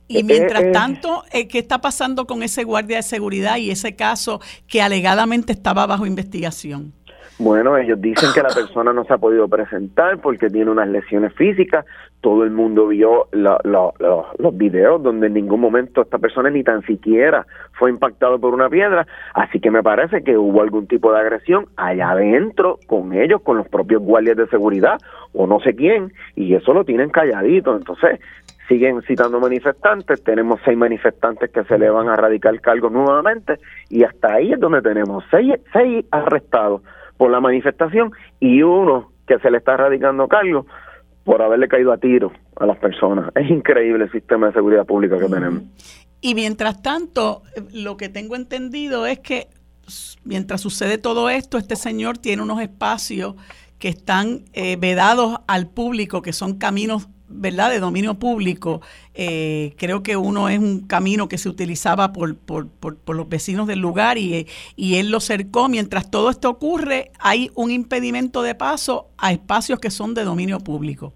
Y eh, mientras eh, tanto, eh, ¿qué está pasando con ese guardia de seguridad y ese caso que alegadamente estaba bajo investigación? Bueno, ellos dicen que la persona no se ha podido presentar porque tiene unas lesiones físicas. Todo el mundo vio los videos donde en ningún momento esta persona ni tan siquiera fue impactado por una piedra. Así que me parece que hubo algún tipo de agresión allá adentro con ellos, con los propios guardias de seguridad o no sé quién. Y eso lo tienen calladito. Entonces, siguen citando manifestantes, tenemos seis manifestantes que se le van a radicar cargos nuevamente y hasta ahí es donde tenemos seis, seis arrestados por la manifestación y uno que se le está radicando cargo por haberle caído a tiro a las personas. Es increíble el sistema de seguridad pública que tenemos. Y mientras tanto, lo que tengo entendido es que mientras sucede todo esto, este señor tiene unos espacios que están eh, vedados al público, que son caminos ¿verdad? de dominio público. Eh, creo que uno es un camino que se utilizaba por, por, por, los vecinos del lugar y, y, él lo cercó. Mientras todo esto ocurre, hay un impedimento de paso a espacios que son de dominio público.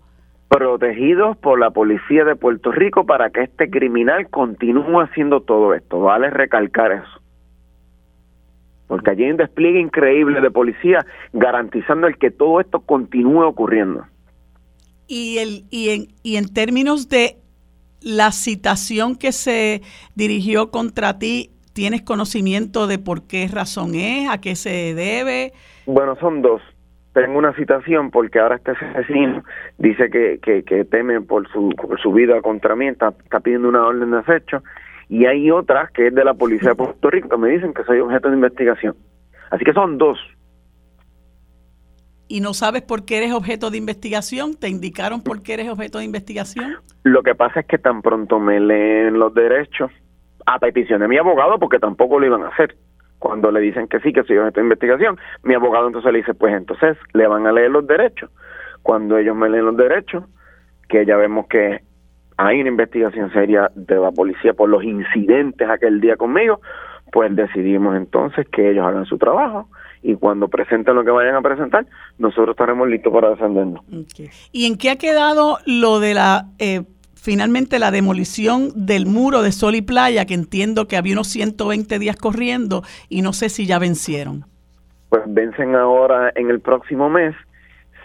Protegidos por la policía de Puerto Rico para que este criminal continúe haciendo todo esto. Vale recalcar eso. Porque allí hay un despliegue increíble de policía garantizando el que todo esto continúe ocurriendo. Y, el, y, en, y en términos de la citación que se dirigió contra ti, ¿tienes conocimiento de por qué razón es, a qué se debe? Bueno, son dos. Tengo una citación porque ahora este asesino dice que, que, teme por su, por su vida contra mí, está, está pidiendo una orden de acecho. Y hay otras que es de la policía de Puerto Rico que me dicen que soy objeto de investigación. Así que son dos y no sabes por qué eres objeto de investigación? ¿Te indicaron por qué eres objeto de investigación? Lo que pasa es que tan pronto me leen los derechos, a petición de mi abogado, porque tampoco lo iban a hacer, Cuando le dicen que sí, que sigan esta investigación, mi abogado entonces le dice, pues entonces le van a leer los derechos. Cuando ellos me leen los derechos, que ya vemos que hay una investigación seria de la policía por los incidentes aquel día conmigo, pues decidimos entonces que ellos hagan su trabajo y cuando presenten lo que vayan a presentar, nosotros estaremos listos para defendernos. ¿Y en qué ha quedado lo de la, eh, finalmente, la demolición del muro de Sol y Playa, que entiendo que había unos 120 días corriendo y no sé si ya vencieron? Pues vencen ahora en el próximo mes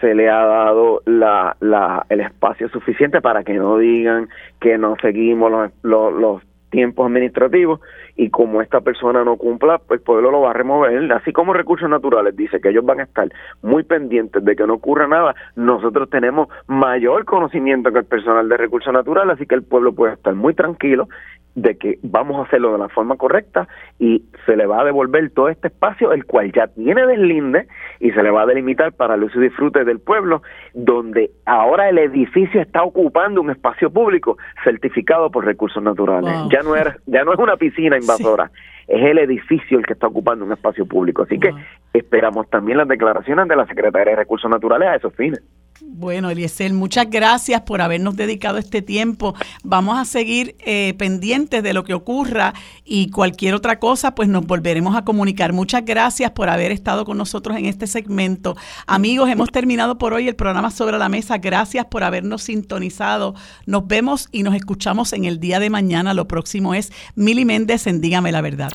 se le ha dado la, la, el espacio suficiente para que no digan que no seguimos los, los, los tiempos administrativos y como esta persona no cumpla, pues el pueblo lo va a remover, así como recursos naturales dice que ellos van a estar muy pendientes de que no ocurra nada, nosotros tenemos mayor conocimiento que el personal de recursos naturales, así que el pueblo puede estar muy tranquilo de que vamos a hacerlo de la forma correcta y se le va a devolver todo este espacio, el cual ya tiene deslinde y se le va a delimitar para el uso y disfrute del pueblo, donde ahora el edificio está ocupando un espacio público certificado por recursos naturales. Ya no era, ya no es una piscina invasora, es el edificio el que está ocupando un espacio público. Así que esperamos también las declaraciones de la Secretaría de Recursos Naturales a esos fines. Bueno, Eliezer, muchas gracias por habernos dedicado este tiempo. Vamos a seguir eh, pendientes de lo que ocurra y cualquier otra cosa, pues nos volveremos a comunicar. Muchas gracias por haber estado con nosotros en este segmento. Amigos, hemos terminado por hoy el programa Sobre la Mesa. Gracias por habernos sintonizado. Nos vemos y nos escuchamos en el día de mañana. Lo próximo es Mili Méndez en Dígame la Verdad.